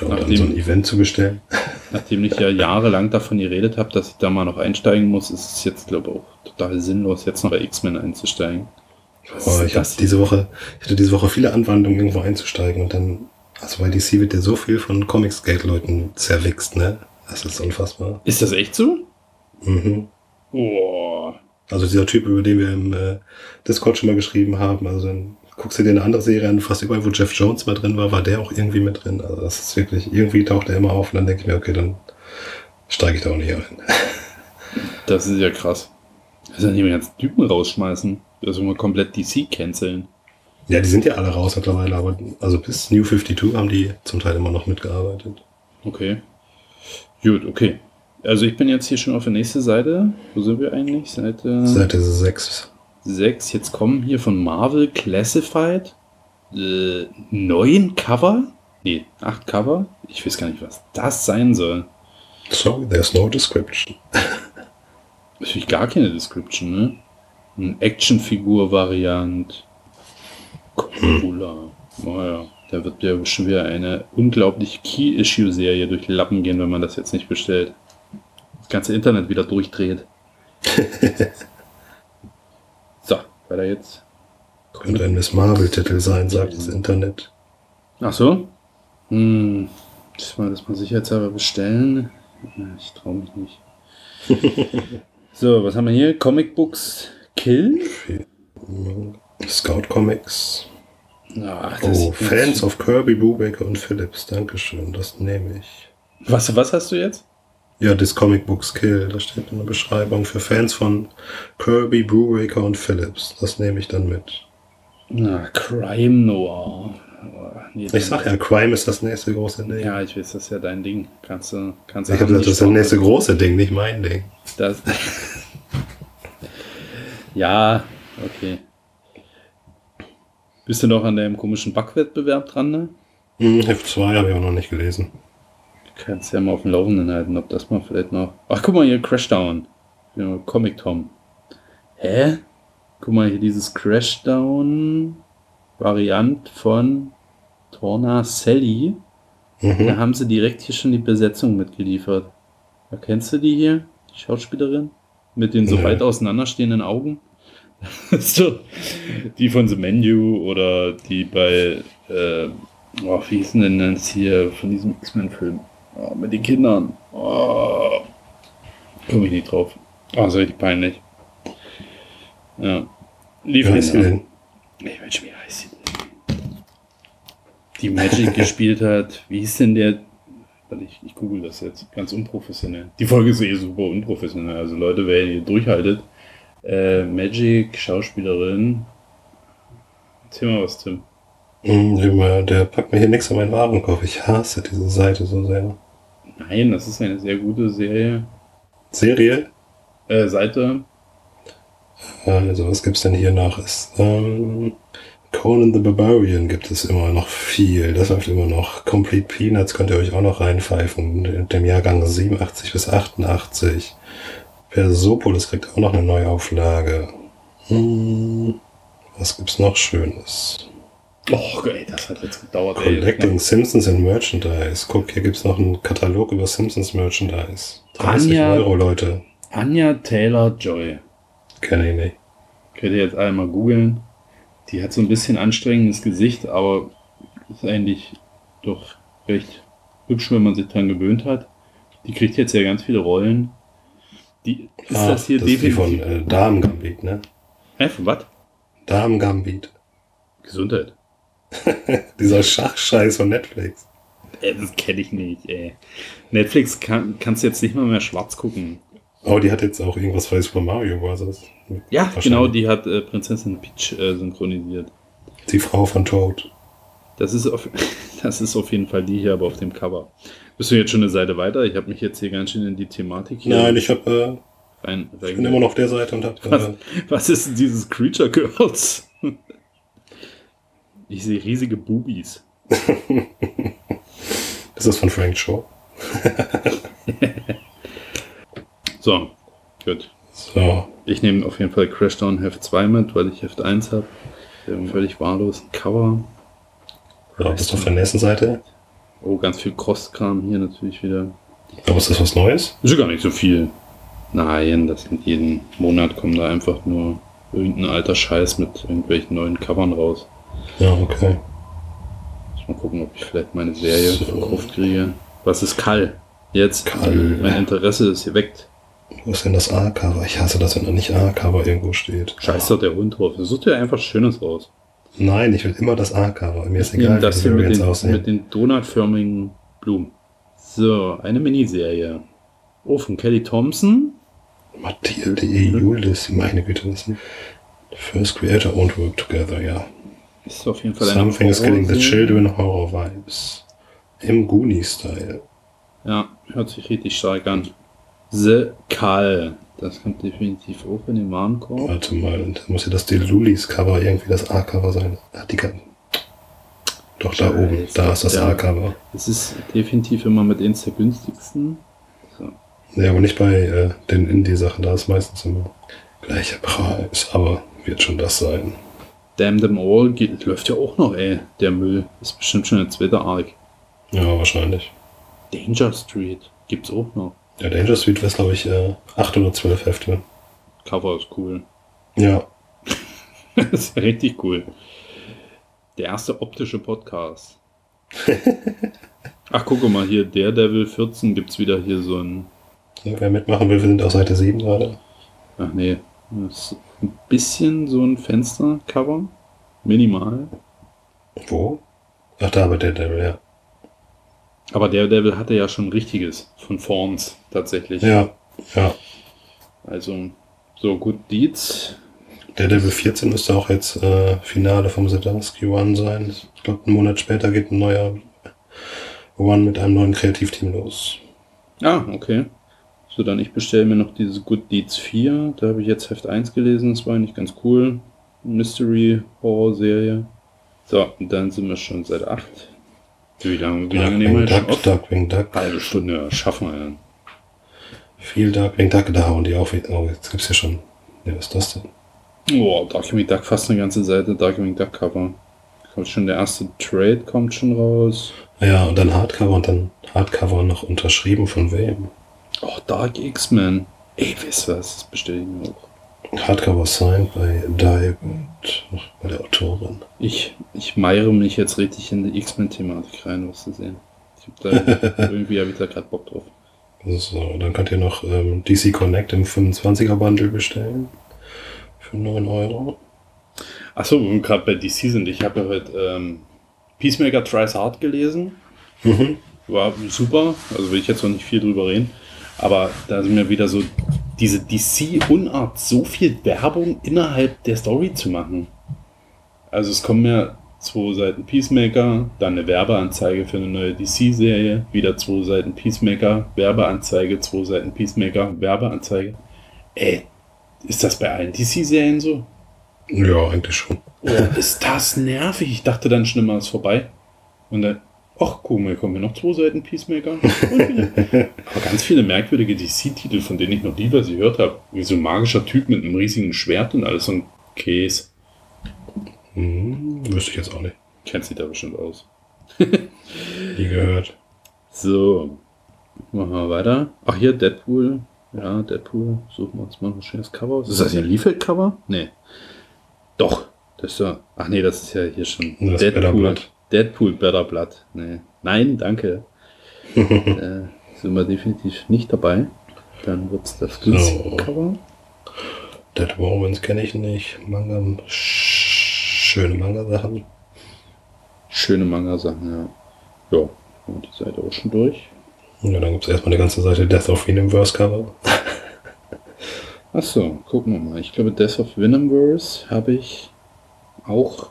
Ja, nachdem, so ein Event zu bestellen. (laughs) Nachdem ich ja jahrelang davon geredet habe, dass ich da mal noch einsteigen muss, ist es jetzt, glaube ich, auch total sinnlos, jetzt noch bei X-Men einzusteigen. Oh, ich hatte diese Woche, ich hatte diese Woche viele Anwandlungen, irgendwo einzusteigen und dann, also bei DC wird ja so viel von Comics-Gate-Leuten zerwichst, ne? Das ist unfassbar. Ist das echt so? Mhm. Oh. Also dieser Typ, über den wir im äh, Discord schon mal geschrieben haben, also dann guckst du dir eine andere Serie an, fast überall, wo Jeff Jones mal drin war, war der auch irgendwie mit drin. Also das ist wirklich, irgendwie taucht er immer auf und dann denke ich mir, okay, dann steige ich da auch nicht ein. (laughs) Das ist ja krass. Also nicht mehr ganz Typen rausschmeißen. Also mal komplett DC canceln. Ja, die sind ja alle raus mittlerweile, aber also bis New 52 haben die zum Teil immer noch mitgearbeitet. Okay. Gut, okay. Also ich bin jetzt hier schon auf der nächsten Seite. Wo sind wir eigentlich? Seite... Seite 6. 6. Jetzt kommen hier von Marvel Classified äh, neun Cover. Nee, acht Cover. Ich weiß gar nicht, was das sein soll. Sorry, there's no description. (laughs) Natürlich gar keine Description, ne? Ein Actionfigur-Variant. Cooler. Naja, da wird ja schon wieder eine unglaubliche Key-Issue-Serie durch Lappen gehen, wenn man das jetzt nicht bestellt. Das ganze Internet wieder durchdreht. (laughs) Weiter jetzt. Könnte ein Miss Marvel-Titel sein, sagt das Internet. Ach so? Hm. Das mal das mal sicherheitshalber bestellen. Ich traue mich nicht. (laughs) so, was haben wir hier? Comic Books Kill? Scout Comics. Ach, Oh, Fans of Kirby, Brubaker und Phillips. Dankeschön, das nehme ich. Was, was hast du jetzt? Ja, das Comic Books Kill, da steht in der Beschreibung für Fans von Kirby, Brubaker und Phillips. Das nehme ich dann mit. Na, Crime Noir. Nee, Ich sag ja, Crime ist das nächste große Ding. Ja, ich weiß, das ist ja dein Ding. Kannst du, kannst du ich habe das ist das nächste große Ding, nicht mein Ding. Das (laughs) ja, okay. Bist du noch an deinem komischen Backwettbewerb dran, ne? Hm, Heft 2 habe ich auch noch nicht gelesen. Du kannst ja mal auf dem Laufenden halten, ob das mal vielleicht noch. Ach, guck mal hier, Crashdown. Ja, Comic Tom. Hä? Guck mal hier, dieses Crashdown-Variant von Torna Sally. Da Mhm. haben sie direkt hier schon die Besetzung mitgeliefert. Erkennst du die hier? Die Schauspielerin? Mit den so Nee. weit auseinanderstehenden Augen? (laughs) so, die von The Menu oder die bei, äh, oh, wie hieß denn das hier von diesem X-Men-Film? Oh, mit den Kindern. Oh, Komme ich nicht drauf. Oh, so richtig peinlich. Ja. Lief nicht denn? ich heißt sie denn? Die Magic (laughs) gespielt hat. Wie hieß denn der? Ich, ich google das jetzt. Ganz unprofessionell. Die Folge ist eh super unprofessionell. Also Leute, wer hier durchhaltet. Äh, Magic, Schauspielerin. Erzähl mal was, Tim. Hm, Der packt mir hier nichts an meinen Warenkorb. Ich hasse diese Seite so sehr. Nein, das ist eine sehr gute Serie. Serie? Äh, Seite. Also, was gibt's denn hier noch? Ist, ähm, Conan the Barbarian gibt es immer noch viel. Das läuft immer noch. Complete Peanuts könnt ihr euch auch noch reinpfeifen. In dem Jahrgang 87 bis 88. Persepolis kriegt auch noch eine Neuauflage. Hm, was gibt's noch Schönes? Oh, ey, das hat jetzt gedauert. ey. Collecting Simpsons and Merchandise. Guck, hier gibt's noch einen Katalog über Simpsons Merchandise. 30 Anja. Euro, Leute. Anja Taylor Joy. Kenne ich nicht. Könnt ihr jetzt alle mal googeln. Die hat so ein bisschen anstrengendes Gesicht, aber ist eigentlich doch recht hübsch, wenn man sich dran gewöhnt hat. Die kriegt jetzt ja ganz viele Rollen. Die, ist Ah, das hier das ist die definitiv. von äh, Damen Gambit, ne? Hä, von was? Damen Gambit. Gesundheit. (laughs) Dieser Schachscheiß von Netflix. Äh, das kenne ich nicht, ey. Netflix kann, kannst du jetzt nicht mal mehr schwarz gucken. Oh, die hat jetzt auch irgendwas bei Super Mario Bros. Ja, genau, die hat äh, Prinzessin Peach äh, synchronisiert. Die Frau von Toad. Das ist, auf, (laughs) das ist auf jeden Fall die hier, aber auf dem Cover. Bist du jetzt schon eine Seite weiter? Ich habe mich jetzt hier ganz schön in die Thematik hier Nein, ich hab, äh, rein, ich bin immer noch auf der Seite und hab, Was, äh, was ist denn dieses Creature Girls? Ich sehe riesige Boobies. (laughs) ist das von Frank Shaw? (laughs) So, gut. So, Ich nehme auf jeden Fall Crashdown Heft 2 mit, weil ich Heft 1 habe. Völlig wahllos. Cover. ja, bist du auf der nächsten Seite? Oh, ganz viel Crosskram hier natürlich wieder. Aber ist das was Neues? Ist ja gar nicht so viel. Nein, das sind jeden Monat kommen da einfach nur irgendein alter Scheiß mit irgendwelchen neuen Covern raus. Ja, okay. Muss mal gucken, ob ich vielleicht meine Serie So. verkauft kriege. Was ist Kall? Jetzt. Kall. Mein Interesse ist geweckt. Wo ist denn das A-Cover? Ich hasse das, wenn da nicht A-Cover irgendwo steht. Scheiß doch der Hund drauf. Such dir einfach Schönes raus. Nein, ich will immer das A-Cover. Mir ist egal, das wie die mit Variants den, aussehen. mit den donutförmigen Blumen. So, eine Miniserie. Oh, von Kelly Thompson. Mathilde E. Julis, meine Güte, das First Creator Owned Work Together, ja. Ist auf jeden Fall Something is killing the children Horror Vibes. Im Goonie-Style. Ja, hört sich richtig stark an. The Call. Das kommt definitiv auch in den Warenkorb. Warte mal, und muss ja das Delulis-Cover irgendwie das A-Cover sein. Ah, die kann. Doch, da Scheiße, oben, da ist das ja. A-Cover. Es ist definitiv immer mit eins der günstigsten. So. Ja, aber nicht bei äh, den Indie-Sachen, da ist meistens immer gleicher Preis, aber wird schon das sein. Damn them all geht, läuft ja auch noch, ey. Der Müll ist bestimmt schon der zweite Arc. Ja, wahrscheinlich. Danger Street gibt's auch noch. Ja, Danger Suite wäre, glaube ich, äh, 8 oder 12 Hefte. Cover ist cool. Ja. das (laughs) ist richtig cool. Der erste optische Podcast. (laughs) Ach, guck mal hier, Daredevil 14 gibt es wieder hier so ein. Wer mitmachen will, wir sind auf Seite 7 gerade. Ach nee, das ein bisschen so ein Fenstercover. Minimal. Wo? Ach, da bei Daredevil, ja. Aber Daredevil hatte ja schon richtiges von Forms tatsächlich. Ja, ja. Also, so gut Deeds. Daredevil 14 müsste auch jetzt äh, Finale vom Zadarsky One sein. Ich glaube, einen Monat später geht ein neuer One mit einem neuen Kreativteam los. Ah, okay. So, dann ich bestelle mir noch diese Good Deeds 4. Da habe ich jetzt Heft 1 gelesen, das war eigentlich ganz cool. Mystery Horror Serie. So, und dann sind wir schon seit 8. Wie lange, wie lange nehmen wir jetzt schon Duck, auf? Darkwing Duck. Halbe Stunde, ja, schaffen wir ja. Viel Darkwing Duck, da hauen die auf. Oh, jetzt gibt's ja schon. Ja, was ist das denn? Oh, Darkwing Duck, fast eine ganze Seite Darkwing Duck Cover. Kommt schon der erste Trade, kommt schon raus. Ja, und dann Hardcover und dann Hardcover noch unterschrieben von wem? Oh, Dark X-Men. Ey, wisst ihr was? Das bestelle ich mir auch. Hardcover signed bei Diamond, bei der Autorin. Ich, ich meiere mich jetzt richtig in die X-Men-Thematik rein, was zu sehen. Ich hab da, (laughs) irgendwie habe ich da gerade Bock drauf. So, dann könnt ihr noch ähm, DC Connect im 25er Bundle bestellen. Für 9 Euro. Achso, wo wir gerade bei DC sind. Ich habe ja heute ähm, Peacemaker Tries Hard gelesen. Mhm. War super. Also will ich jetzt noch nicht viel drüber reden. Aber da sind mir wieder so diese DC-Unart, so viel Werbung innerhalb der Story zu machen. Also es kommen ja zwei Seiten Peacemaker, dann eine Werbeanzeige für eine neue DC-Serie, wieder zwei Seiten Peacemaker, Werbeanzeige, zwei Seiten Peacemaker, Werbeanzeige. Ey, ist das bei allen DC-Serien so? Ja, eigentlich schon. Oh, ist das nervig. Ich dachte dann schon immer, ist vorbei. Und dann, ach guck mal, hier kommen wir noch zwei Seiten Peacemaker. (laughs) Aber ganz viele merkwürdige DC-Titel, von denen ich noch nie was gehört habe. Wie so ein magischer Typ mit einem riesigen Schwert und alles so ein Käse. Hm, wüsste ich jetzt auch nicht. Kennt sich da bestimmt aus. (laughs) Nie gehört. So, machen wir weiter. Ach, hier Deadpool. Ja, Deadpool. Suchen wir uns mal ein schönes Cover aus. Ist das hier ein Liefeld-Cover? Nee. Doch. Das ist ja. Ach nee, das ist ja hier schon. Das ist Better Blood. Deadpool Better Blood. Nee. Nein, danke. (laughs) äh, sind wir definitiv nicht dabei. Dann wird es das. Cover. Dead Romans kenne ich nicht. Manga. sch- Schöne Manga-Sachen. Schöne Manga-Sachen, ja. Ja, und die Seite auch schon durch. Ja, dann gibt es erstmal eine ganze Seite Death of Universe Cover. (laughs) Achso, gucken wir mal. Ich glaube, Death of Venomverse habe ich auch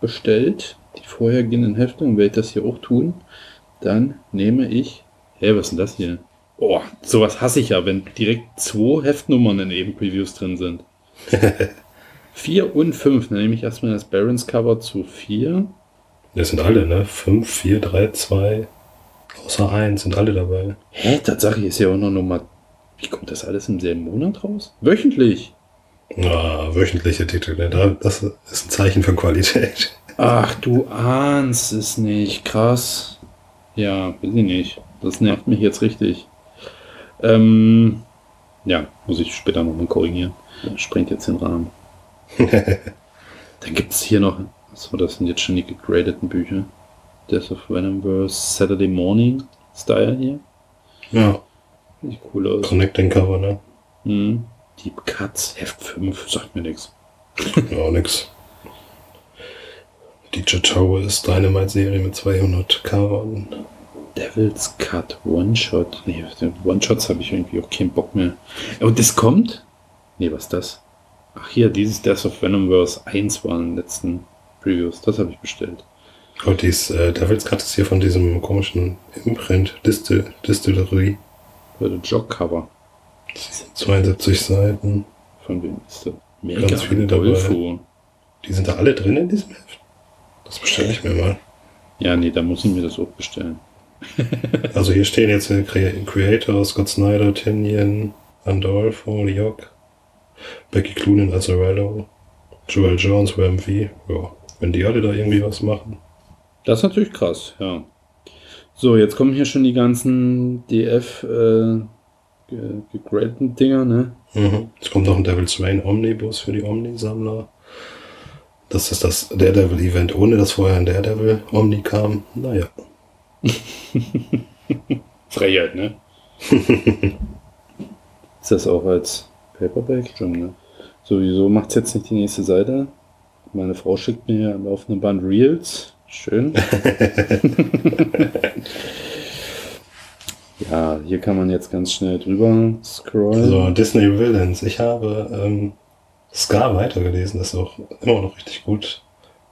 bestellt. Die vorhergehenden Hefte. Und werde ich das hier auch tun, dann nehme ich. Hä, was ist denn das hier? Oh, sowas hasse ich ja, wenn direkt zwei Heftnummern in eben Previews drin sind. (laughs) 4 und 5. Dann nehme ich erstmal das Barons Cover zu 4. Das sind alle, ne? 5, 4, 3, 2. Außer 1 sind alle dabei. Hä, Tatsache ist ja auch noch Nummer. Wie kommt das alles im selben Monat raus? Wöchentlich. Ah, wöchentliche Titel, ne? Da- Das ist ein Zeichen für Qualität. Ach, du ahnst es nicht. Krass. Ja, weiß ich nicht. Das nervt mich jetzt richtig. Ähm, ja, muss ich später nochmal korrigieren. Sprengt jetzt den Rahmen. (laughs) Dann gibt es hier noch. Achso, das sind jetzt schon die gegradeten Bücher. Death of Venomverse, Saturday Morning Style hier. Ja, Sieht cool aus. Connecting Cover, ne? Mhm. Deep Cuts, Heft 5, sagt mir nichts. Ja, nix. DJ Tower ist Dynamite-Serie mit 200 Covern. Devil's Cut One-Shot. Nee, One-Shots habe ich irgendwie auch keinen Bock mehr. Und das kommt? Nee, was ist das? Ach hier, dieses Death of Venomverse 1 war in den letzten Previews. Das habe ich bestellt. Und dies, äh, Devil's Cut ist hier von diesem komischen Imprint Distil Distillery. Für das Jog-Cover. 72 Seiten. Von wem ist das? Mega Ganz viele dabei. Golfo. Die sind da alle drin in diesem Heft. Das bestelle ich mir mal. Ja, nee, da muss ich mir das auch bestellen. (laughs) Also hier stehen jetzt äh, Crea- Creator, Scott Snyder, Tinian, Andolfo, Liok, Becky Cloonan, Azzarello, Joel Jones, WMV. Ja, wenn die alle da irgendwie was machen. Das ist natürlich krass, ja. So, jetzt kommen hier schon die ganzen DF äh, ge- gegradeten Dinger, ne? Mhm. Es kommt noch ein Devil's Rain Omnibus für die Omni-Sammler. Das ist das Daredevil-Event, ohne dass vorher ein Daredevil Omni kam. Naja. (laughs) Frechheit, ne? (laughs) ist das auch als Paperback? Schon, ne? Sowieso macht es jetzt nicht die nächste Seite. Meine Frau schickt mir am laufenden Band Reels. Schön. (laughs) ja, hier kann man jetzt ganz schnell drüber scrollen. So, Disney Villains. Ich habe ähm, Scar weitergelesen, das ist auch immer noch richtig gut.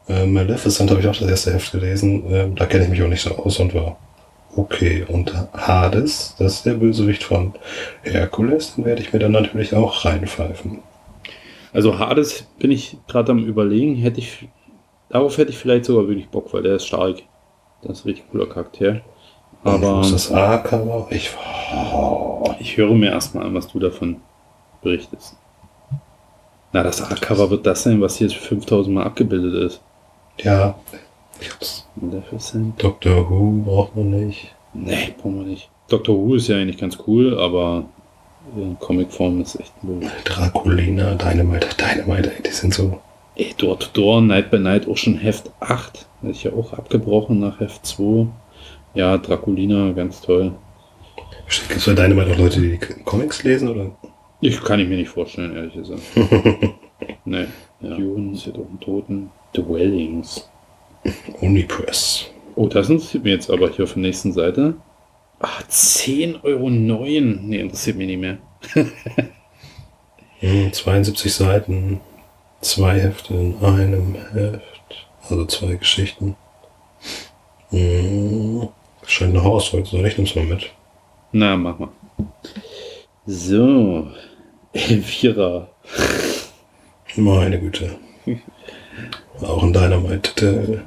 Äh, Maleficent habe ich auch das erste Heft gelesen. Ähm, da kenne ich mich auch nicht so aus und war okay. Und Hades, das ist der Bösewicht von Herkules, den werde ich mir dann natürlich auch reinpfeifen. Also Hades bin ich gerade am überlegen, hätte ich, darauf hätte ich vielleicht sogar wirklich Bock, weil der ist stark. Das ist ein richtig cooler Charakter. Aber ist das A-Cover? Ich, oh, ich höre mir erstmal an, was du davon berichtest. Na, das A-Cover wird das sein, was hier 5000 Mal abgebildet ist. Ja. Maleficent. Doctor Who braucht man nicht. Nee, brauchen wir nicht. Doctor Who ist ja eigentlich ganz cool, aber in Comicform ist echt blöd. Draculina, Dynamite, Dynamite, die sind so. Ey, Door to Door, Night by Night auch schon Heft 8. Hätte ich ja auch abgebrochen nach Heft 2. Ja, Draculina, ganz toll. Gibt es bei Dynamite auch Leute, die Comics lesen, oder? Ich kann ich mir nicht vorstellen, ehrlich gesagt. (laughs) nee. Ja. Dune ist ja doch ein Toten. Dwellings. Unipress. Oh, das interessiert mich jetzt aber hier auf der nächsten Seite. Ah, 10,09 Euro. Nee, interessiert mich nicht mehr. (laughs) hm, 72 Seiten, zwei Hefte in einem Heft, also zwei Geschichten. Hm, scheint eine zu sein, ich nehm's mal mit. Na, mach mal. So, Elvira. Meine Güte. Auch ein Dynamite-Titel.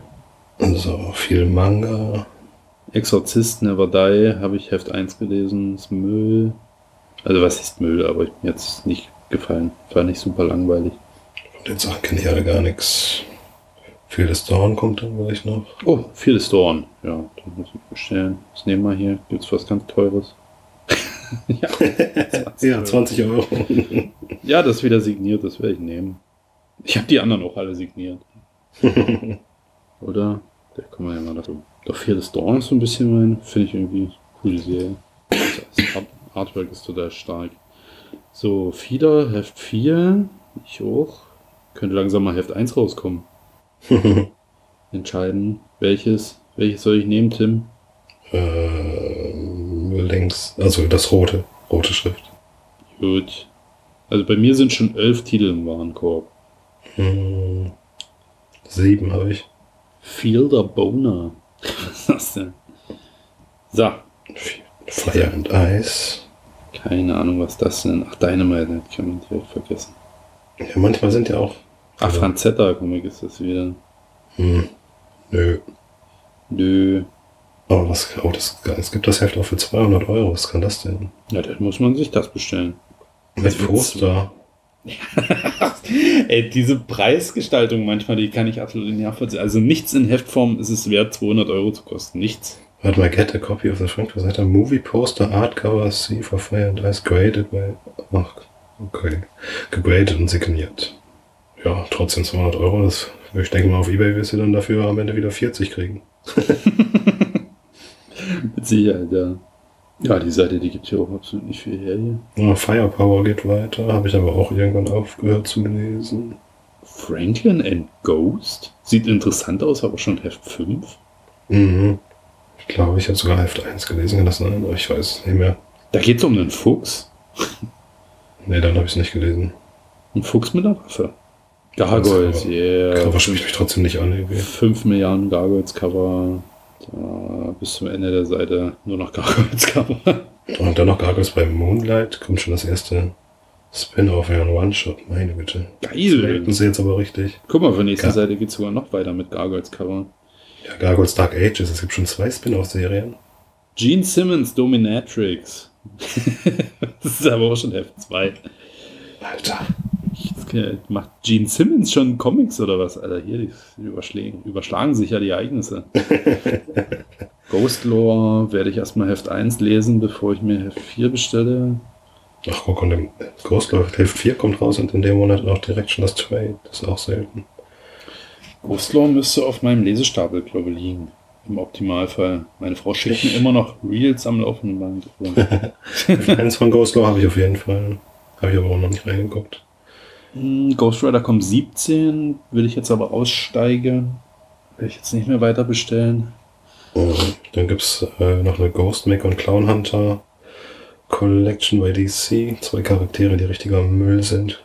So, viel Manga. Exorzist Never Die habe ich Heft 1 gelesen. Ist Müll. Also was ist Müll, aber ich mir jetzt nicht gefallen. War nicht super langweilig. Von den Sachen kenne ich alle gar nichts. Fearless Dawn kommt dann gleich noch. Oh, Fearless Dawn. Ja, das muss ich bestellen. Das nehmen wir hier. Gibt's was ganz Teures. (laughs) ja, 20 (laughs) ja, 20 Euro. (laughs) ja, das ist wieder signiert, das werde ich nehmen. Ich habe die anderen auch alle signiert. Oder? Da kommen wir ja mal dazu. Doch Fearless Dawn ist so ein bisschen mein, finde ich irgendwie coole Serie. Das Art Artwork ist total stark. So, Fieder, Heft 4. Ich auch. Könnte langsam mal Heft 1 rauskommen. Entscheiden, welches. Welches soll ich nehmen, Tim? Äh, links. Also das rote. Rote Schrift. Gut. Also bei mir sind schon elf Titel im Warenkorb. Hm, sieben habe ich. Fielder Boner. Was ist das denn? So. Fire and Ice. Keine Ahnung, was das denn. Ach, Dynamite, das kann man direkt vergessen. Ja, manchmal sind ja auch. Ach, Franzetta-Comic ist das wieder. Hm. Nö. Nö. Aber was, oh, das, es gibt das Heft auch für 200 Euro. Was kann das denn? Ja, dann muss man sich das bestellen. Mit Poster. (laughs) Ey, diese Preisgestaltung manchmal, die kann ich absolut nicht nachvollziehen. Also nichts in Heftform ist es wert, 200 Euro zu kosten. Nichts. Warte mal, get a copy of the Frankfurt Seite. Movie Poster, Art Cover, C for Fire and Ice, graded by... Ach, okay. Gegradet und signiert. Ja, trotzdem 200 Euro. Das, ich denke mal, auf Ebay wirst du dann dafür am Ende wieder 40 kriegen. (laughs) Mit Sicherheit, ja. Ja, die Seite, die gibt ja auch absolut nicht viel her hier. Ja, Firepower geht weiter, habe ich aber auch irgendwann aufgehört zu lesen. Franklin and Ghost? Sieht interessant aus, aber schon Heft 5. Mhm. Ich glaube, ich habe sogar Heft 1 gelesen, kann das sein? Aber ich weiß nicht mehr. Da geht es um einen Fuchs. (laughs) nee, dann habe ich es nicht gelesen. Ein Fuchs mit einer Waffe. Gargoyles, yeah. Cover spricht mich trotzdem nicht an. Irgendwie. 5 Milliarden Gargoyles-Cover. Da bis zum Ende der Seite nur noch Gargoyles Cover. Und dann noch Gargoyles bei Moonlight. Kommt schon das erste Spin-off, ja, ein One-Shot. Meine Güte. Geil. Das sie jetzt aber richtig. Guck mal, für nächste Gar Seite geht es sogar noch weiter mit Gargoyles Cover. Ja, Gargoyles Dark Ages. Es gibt schon zwei Spin-off-Serien. Gene Simmons Dominatrix. (laughs) das ist aber auch schon Heft 2. Alter. Macht Gene Simmons schon Comics oder was? Alter, hier, die überschlagen, überschlagen sich ja die Ereignisse. (laughs) Ghost Lore werde ich erstmal Heft 1 lesen, bevor ich mir Heft 4 bestelle. Ach, guck, und im Ghost Lore Heft 4 kommt raus und in dem Monat auch direkt schon das Trade. Das ist auch selten. Ghostlaw müsste auf meinem Lesestapel, glaube ich, liegen. Im Optimalfall. Meine Frau schickt mir immer noch Reels am laufenden Band. (laughs) (laughs) Eins von Ghostlaw habe ich auf jeden Fall. Habe ich aber auch noch nicht reingeguckt. Hm, Ghost Rider kommt 17, will ich jetzt aber aussteigen. Will ich jetzt nicht mehr weiter bestellen. Und dann gibt es äh, noch eine Ghostmaker und Clown Hunter Collection bei DC. Zwei Charaktere, die richtiger Müll sind.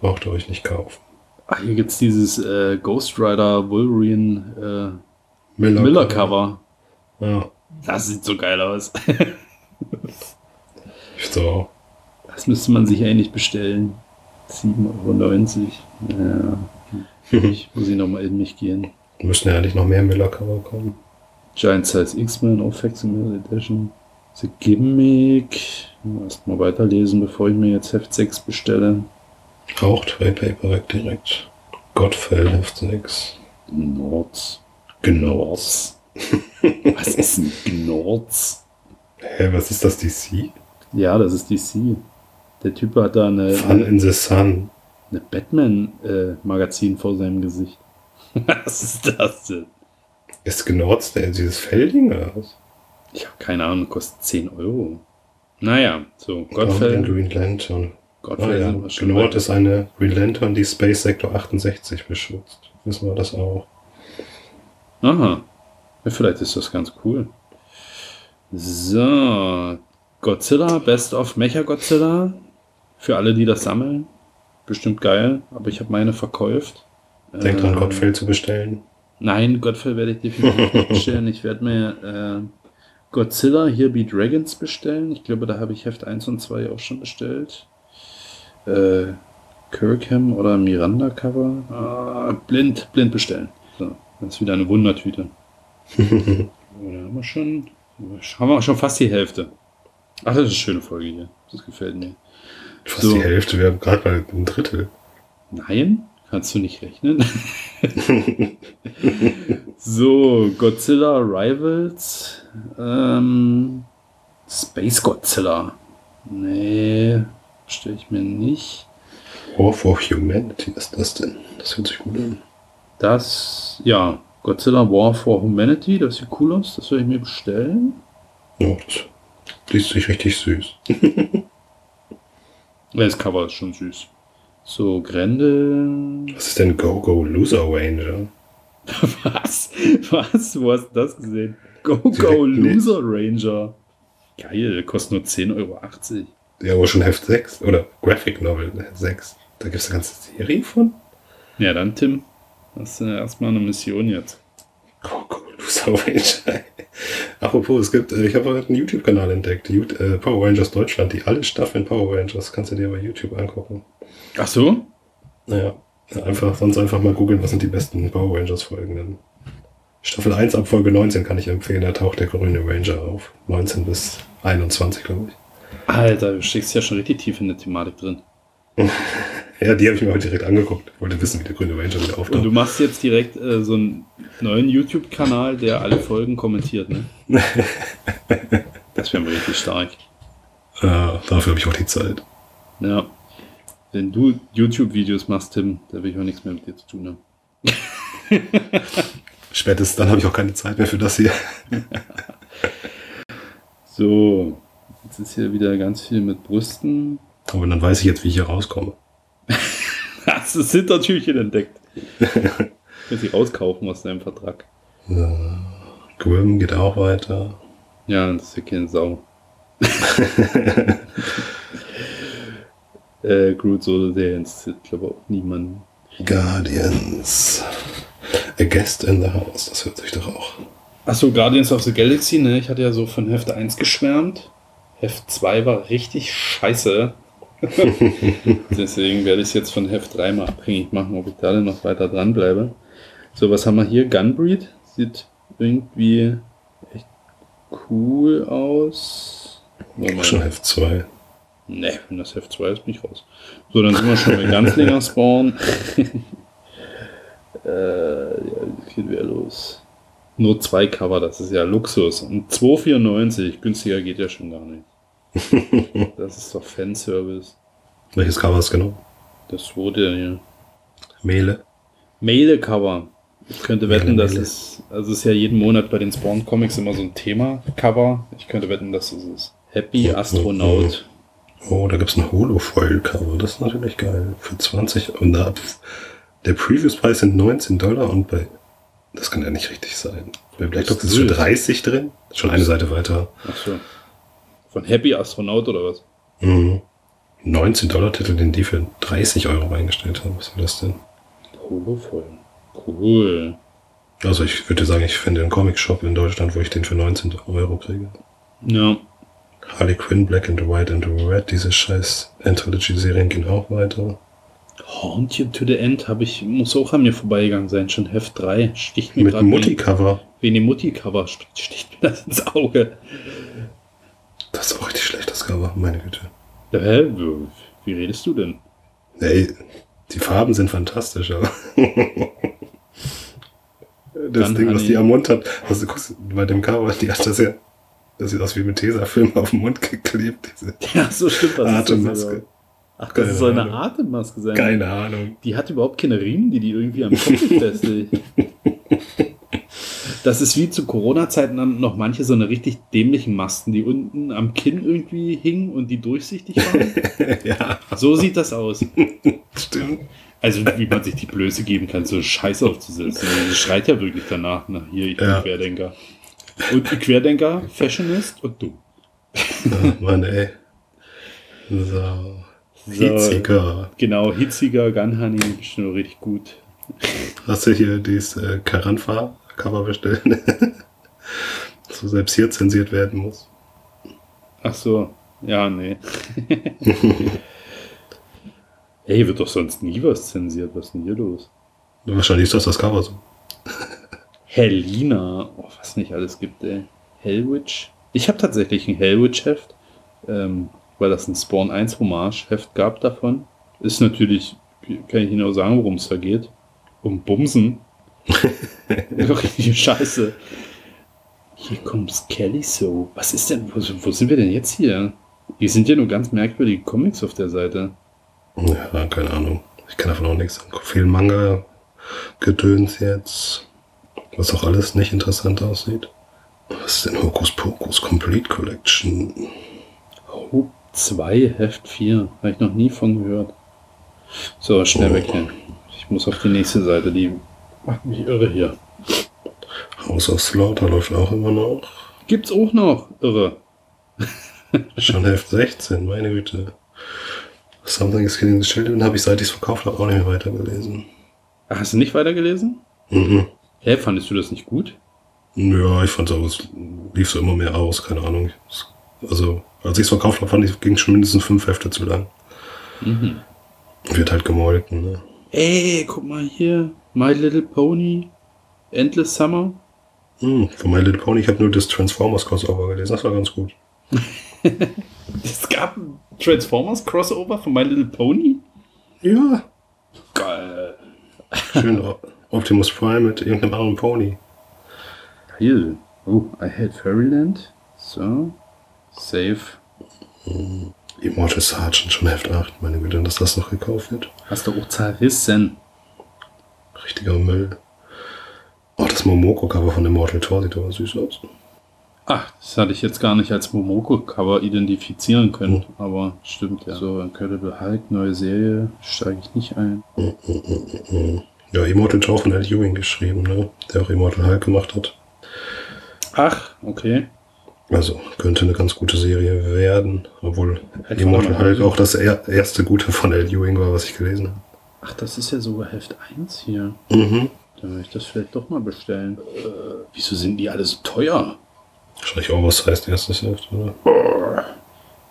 Braucht ihr euch nicht kaufen. Ach, hier gibt es dieses äh, Ghost Rider Wolverine äh, Miller, Miller Cover. Ja, Das sieht so geil aus. (laughs) ich so. Das müsste man sich eigentlich bestellen. 7,90 Euro. Ja. (laughs) Ich muss ich nochmal in mich gehen. Müssen ja eigentlich noch mehr Miller Cover kommen. Giant Size X-Men auf Facsimile Edition. The Gimmick. Erstmal weiterlesen, bevor ich mir jetzt Heft 6 bestelle. Auch Trade Paperback direkt. Gottfeld Heft 6. Gnorz. Gnorz. (laughs) Was ist ein Gnorz? Hä, was ist das DC? Ja, das ist DC. Der Typ hat da eine, Fun in the Sun. eine Batman-Magazin vor seinem Gesicht. (laughs) Was ist das denn? Ist Gnorz der dieses Fellding oder was? Ich habe keine Ahnung, kostet 10 Euro. Naja, so, Und Gottfeld. Green Lantern. Oh Gottfeld ja, weiter. ist eine Green Lantern, die Space Sector 68 beschützt. Wissen wir das auch. Aha. Ja, vielleicht ist das ganz cool. So. Godzilla, Best of Mecha Godzilla. Für alle, die das sammeln. Bestimmt geil, aber ich habe meine verkauft. Denkt dran, Ähm, Gottfeld zu bestellen. Nein, Gottfeld werde ich definitiv nicht bestellen. Ich werde mir äh, Godzilla Here Be Dragons bestellen. Ich glaube, da habe ich Heft 1 und 2 auch schon bestellt. Äh, Kirkham oder Miranda Cover. Ah, blind, blind bestellen. So, das ist wieder eine Wundertüte. (laughs) Da haben wir schon, haben wir schon fast die Hälfte. Ach, das ist eine schöne Folge hier. Das gefällt mir. Fast so. die Hälfte, wir haben gerade mal ein Drittel. Nein, kannst du nicht rechnen. (laughs) so, Godzilla Rivals. Ähm, Space Godzilla. Nee, stelle ich mir nicht. War for Humanity, was ist das denn? Das hört sich gut an. Das, ja, Godzilla War for Humanity, das sieht cool aus. Das werde ich mir bestellen. Ja, das liest sich richtig süß. (laughs) Das Cover ist schon süß. So, Grendel. Was ist denn Go-Go Loser Ranger? (laughs) Was? Was? Wo hast du das gesehen? Go Go Direkt Loser Ranger. Geil, kostet nur 10,80 Euro. Ja, aber schon Heft 6 oder Graphic Novel Heft 6. Da gibt es eine ganze Serie von. Ja, dann Tim. Das ist erstmal eine Mission jetzt. Go-Go Loser Ranger. Apropos, es gibt, äh, ich habe heute einen YouTube-Kanal entdeckt, äh, Power Rangers Deutschland, die alle Staffeln Power Rangers, kannst du dir bei YouTube angucken. Ach so? Naja, einfach, sonst einfach mal googeln, was sind die besten Power Rangers Folgen denn. Staffel 1 ab Folge 19 kann ich empfehlen, da taucht der grüne Ranger auf. 19 bis 21, glaube ich. Alter, du steckst ja schon richtig tief in der Thematik drin. (laughs) Ja, die habe ich mir heute direkt angeguckt. Ich wollte wissen, wie der grüne Ranger wieder Und du auftaucht. machst jetzt direkt äh, so einen neuen YouTube-Kanal, der alle Folgen kommentiert, ne? (laughs) Das wäre mal richtig stark. Äh, dafür habe ich auch die Zeit. Ja. Wenn du YouTube-Videos machst, Tim, da will ich auch nichts mehr mit dir zu tun haben. (laughs) Spätestens dann habe ich auch keine Zeit mehr für das hier. (laughs) So, jetzt ist hier wieder ganz viel mit Brüsten. Aber dann weiß ich jetzt, wie ich hier rauskomme. (laughs) Hast du das Hintertürchen entdeckt? (laughs) Kannst sie rauskaufen aus deinem Vertrag. Grim geht auch weiter. Ja, das ist ja keine Sau. (laughs) äh, Groot Solo, der interessiert, glaube auch niemanden. Guardians. A Guest in the House, das hört sich doch auch. Achso, Guardians of the Galaxy, ne? Ich hatte ja so von Heft 1 geschwärmt. Heft 2 war richtig scheiße. (laughs) Deswegen werde ich es jetzt von Heft 3 mal abhängig machen, ob ich da dann noch weiter dranbleibe. So, was haben wir hier? Gunbreed. Sieht irgendwie echt cool aus. Moment. Schon Heft 2. Ne, wenn das Heft 2 ist, bin ich raus. So, dann sind wir schon bei Ganzlinger Spawn. (laughs) äh, ja, wie geht wieder los? Nur zwei Cover, das ist ja Luxus. Und 2,94, günstiger geht ja schon gar nicht. (laughs) Das ist doch Fanservice. Welches Cover ist genau? Das wurde ja. Mele. Mail-Cover. Ich könnte wetten, dass es, also es ist ja jeden Monat bei den Spawn Comics immer so ein Thema-Cover. Ich könnte wetten, dass es ist. Happy Astronaut. Oh, da gibt's ein Holo-Foil-Cover. Das ist natürlich geil. Für 20 und da, der Previous-Preis sind 19 Dollar und bei, das kann ja nicht richtig sein. Bei Black Dog ist es für 30 drin. Schon eine Seite weiter. Ach so. Von Happy Astronaut oder was? Mhm. 19 Dollar Titel, den die für 30 Euro eingestellt haben. Was war das denn? Holo-Foil. Cool. Also ich würde sagen, ich finde einen Comic-Shop in Deutschland, wo ich den für 19 Euro kriege. Ja. Harley Quinn, Black and White and Red, diese scheiß Anthology-Serien gehen auch weiter. Haunt You to the End habe ich, muss auch an mir vorbeigegangen sein, schon Heft 3. Sticht mir Mit Mutti-Cover. Wie eine Mutti-Cover sticht mir das ins Auge. Das ist auch richtig schlecht, das Cover, meine Güte. Hä? Wie- redest du denn? Ey, die Farben sind fantastisch, aber. (laughs) das Dann Ding, was die am Mund hat, also du guckst bei dem Cover, die hat das ja. Das sieht aus wie mit Tesafilm auf den Mund geklebt, diese (laughs) Ja, so stimmt das. Atemmaske. Ach, das Keine soll eine Ahnung. Atemmaske sein. Keine Ahnung. Die hat überhaupt keine Riemen, die die irgendwie am Kopf befestigt. (laughs) Das ist wie zu Corona-Zeiten dann noch manche so eine richtig dämlichen Masken, die unten am Kinn irgendwie hingen und die durchsichtig waren. (laughs) ja, So sieht das aus. (laughs) stimmt. Also wie man sich die Blöße geben kann, so Scheiß aufzusetzen. Also, Das schreit ja wirklich danach. Na, hier, ich bin Ja. Querdenker. Und Querdenker, Fashionist und du. Oh, Mann, ey. So. So. Hitziger. Genau, hitziger Gun Honey, bestimmt richtig gut. Hast du hier dieses äh, Karanfa-Cover bestellt? (laughs) so selbst hier zensiert werden muss. Ach so, ja, nee. (laughs) Ey, wird doch sonst nie was zensiert. Was ist denn hier los? Wahrscheinlich ist das das Cover so. (laughs) Helena, oh, was nicht alles gibt, ey. Hellwitch. Ich habe tatsächlich ein Hellwitch-Heft, ähm, weil das ein Spawn 1 Hommage-Heft gab davon. Ist natürlich, kann ich Ihnen auch sagen, worum es da geht. Um Bumsen. (laughs) Richtige Scheiße. Hier kommt Kelly so. Was ist denn, wo, wo sind wir denn jetzt hier? Hier sind ja nur ganz merkwürdige Comics auf der Seite. Ja, keine Ahnung. Ich kann davon auch nichts sagen. Viel Manga, Gedöns jetzt. Was auch alles nicht interessant aussieht. Was ist denn Hokus Pokus Complete Collection? Hope 2, Heft 4. Habe ich noch nie von gehört. So, schnell Oh. weg hier. Ich muss auf die nächste Seite, die macht mich irre hier. House of Slaughter läuft auch immer noch. Gibt's auch noch, irre. (laughs) Schon Heft 16, meine Güte. Something is Killing the Children habe ich, seit ich es verkauft habe, auch nicht mehr weitergelesen. Ach, Hast du nicht weitergelesen? Mhm. Hä, fandest du das nicht gut? Ja, ich fand es aber, es lief so immer mehr aus, keine Ahnung. Also, als ich es verkauft habe, fand ich, ging schon mindestens fünf Hefte zu lang. Mhm. Wird halt gemolken, ne? Ey, guck mal hier. My Little Pony. Endless Summer. Hm, von My Little Pony, ich habe nur das Transformers Crossover gelesen, das war ganz gut. (laughs) Es gab ein Transformers Crossover von My Little Pony? Ja, Geil. schön Optimus Prime mit irgendeinem anderen Pony. Geil. Oh, I had Fairyland. So. Save. Immortal Sergeant, schon Heft 8, meine Güte, dass das noch gekauft wird. Hast du auch zerrissen. Richtiger Müll. Oh, das Momoko-Cover von Immortal Thor sieht aber süß aus. Ach, das hatte ich jetzt gar nicht als Momoko-Cover identifizieren können. Aber stimmt ja. So, Incredible Hulk, neue Serie. Steige ich nicht ein. Ja, Immortal Thor von Al Ewing geschrieben, ne? Der auch Immortal Hulk gemacht hat. Ach, okay. Also, könnte eine ganz gute Serie werden. Obwohl Immortal. Hulk auch das er erste Gute von Al Ewing war, was ich gelesen habe. Ach, das ist ja sogar Heft 1 hier. Mhm. Dann will ich das vielleicht doch mal bestellen. Äh, wieso sind die alle so teuer? Wahrscheinlich auch was heißt erstes Heft, oder?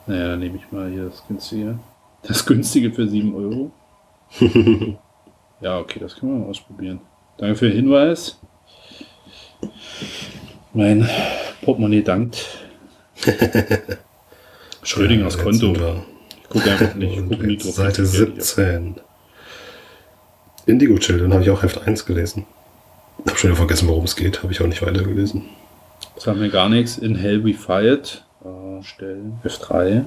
Naja, dann nehme ich mal hier das günstige. Das günstige für 7 Euro. (laughs) ja, okay, das können wir mal ausprobieren. Danke für den Hinweis. Mein Portemonnaie dankt. (laughs) Schrödingers Jetzt Konto. Ich gucke einfach nicht. Ich gucke nie drauf. Seite wie viel Geld ich 17. Indigo Children habe ich auch Heft 1 gelesen. Hab schon wieder vergessen, worum es geht. Habe ich auch nicht weitergelesen. Das haben wir gar nichts. In Hell We Fired. Äh, stellen. F3.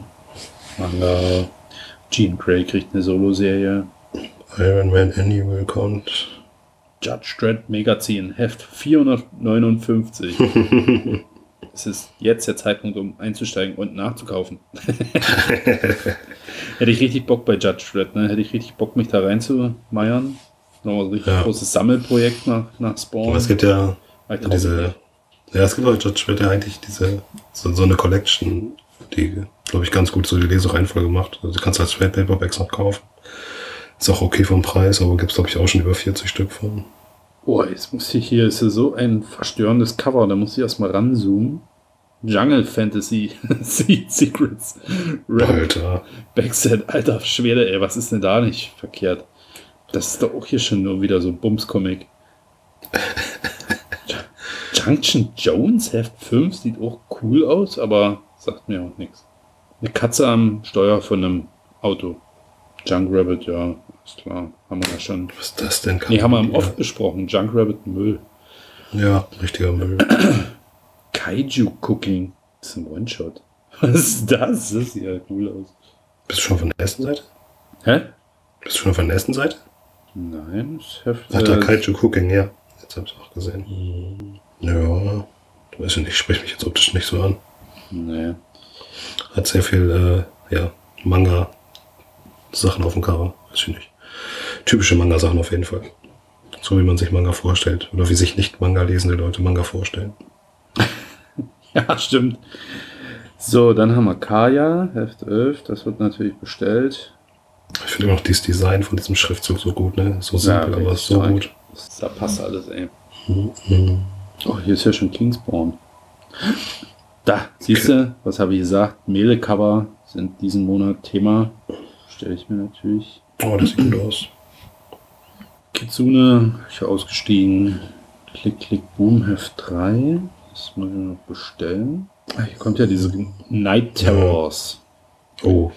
Manga. Jean Grey kriegt eine Solo-Serie. Iron Man Annual kommt. Judge Dredd Magazin, Heft 459. (laughs) es ist jetzt der Zeitpunkt, um einzusteigen und nachzukaufen. (laughs) Hätte ich richtig Bock bei Judge Dredd, ne? Hätte ich richtig Bock, mich da reinzumeiern. Nochmal so ein richtig Ja. großes Sammelprojekt nach, nach Spawn. Aber es gibt ja diese. Ja, es gibt bei Judge Dredd ja eigentlich diese, so, so eine Collection, die, glaube ich, ganz gut so die Lesereihenfolge macht. Also, du kannst als Trade Paperbacks noch kaufen. Ist auch okay vom Preis, aber gibt es, glaube ich, auch schon über 40 Stück von. Boah, jetzt muss ich hier, ist ja so ein verstörendes Cover, da muss ich erstmal ranzoomen. Jungle Fantasy (laughs) Seed Secrets. Rap Alter. Backset, alter Schwede, ey, was ist denn da nicht verkehrt? Das ist doch auch hier schon nur wieder so ein Bums-Comic. Junction Jones, Heft 5, sieht auch cool aus, aber sagt mir auch nichts. Eine Katze am Steuer von einem Auto. Junk Rabbit, ja, ist klar. Haben wir ja schon. Was ist das denn? Nee, haben wir am oft besprochen. Junk Rabbit Müll. Ja, richtiger Müll. (clears throat) Kaiju Cooking. Das ist ein One-Shot. (laughs) Was ist das? Das sieht ja cool aus. Bist du schon von der ersten Seite? Hä? Bist du schon von der ersten Seite? Nein, das Heft. Ach, da äh, Kaiju Cooking, ja. Jetzt hab ich auch gesehen. Ja, du weißt ja nicht, ich spreche mich jetzt optisch nicht so an. nee. Hat sehr viel, äh, ja, Manga-Sachen auf dem Cover. Weiß ich nicht. Typische Manga-Sachen auf jeden Fall. So wie man sich Manga vorstellt. Oder wie sich nicht Manga lesende Leute Manga vorstellen. (laughs) Ja, stimmt. So, dann haben wir Kaya, Heft 11. Das wird natürlich bestellt. Ich finde immer noch dieses Design von diesem Schriftzug so gut, ne? So simpel, aber richtig so stark. gut. Da passt alles, ey. Mhm. Oh, hier ist ja schon Kingspawn. Da, siehst du, was habe ich gesagt? Mele-Cover sind diesen Monat Thema. Stelle ich mir natürlich. Oh, das sieht gut aus. Kitsune, ich ausgestiegen. Klick, klick, boom, Heft 3. Das muss ich noch bestellen. Ah, Hier kommt ja diese Night Terrors. Oh.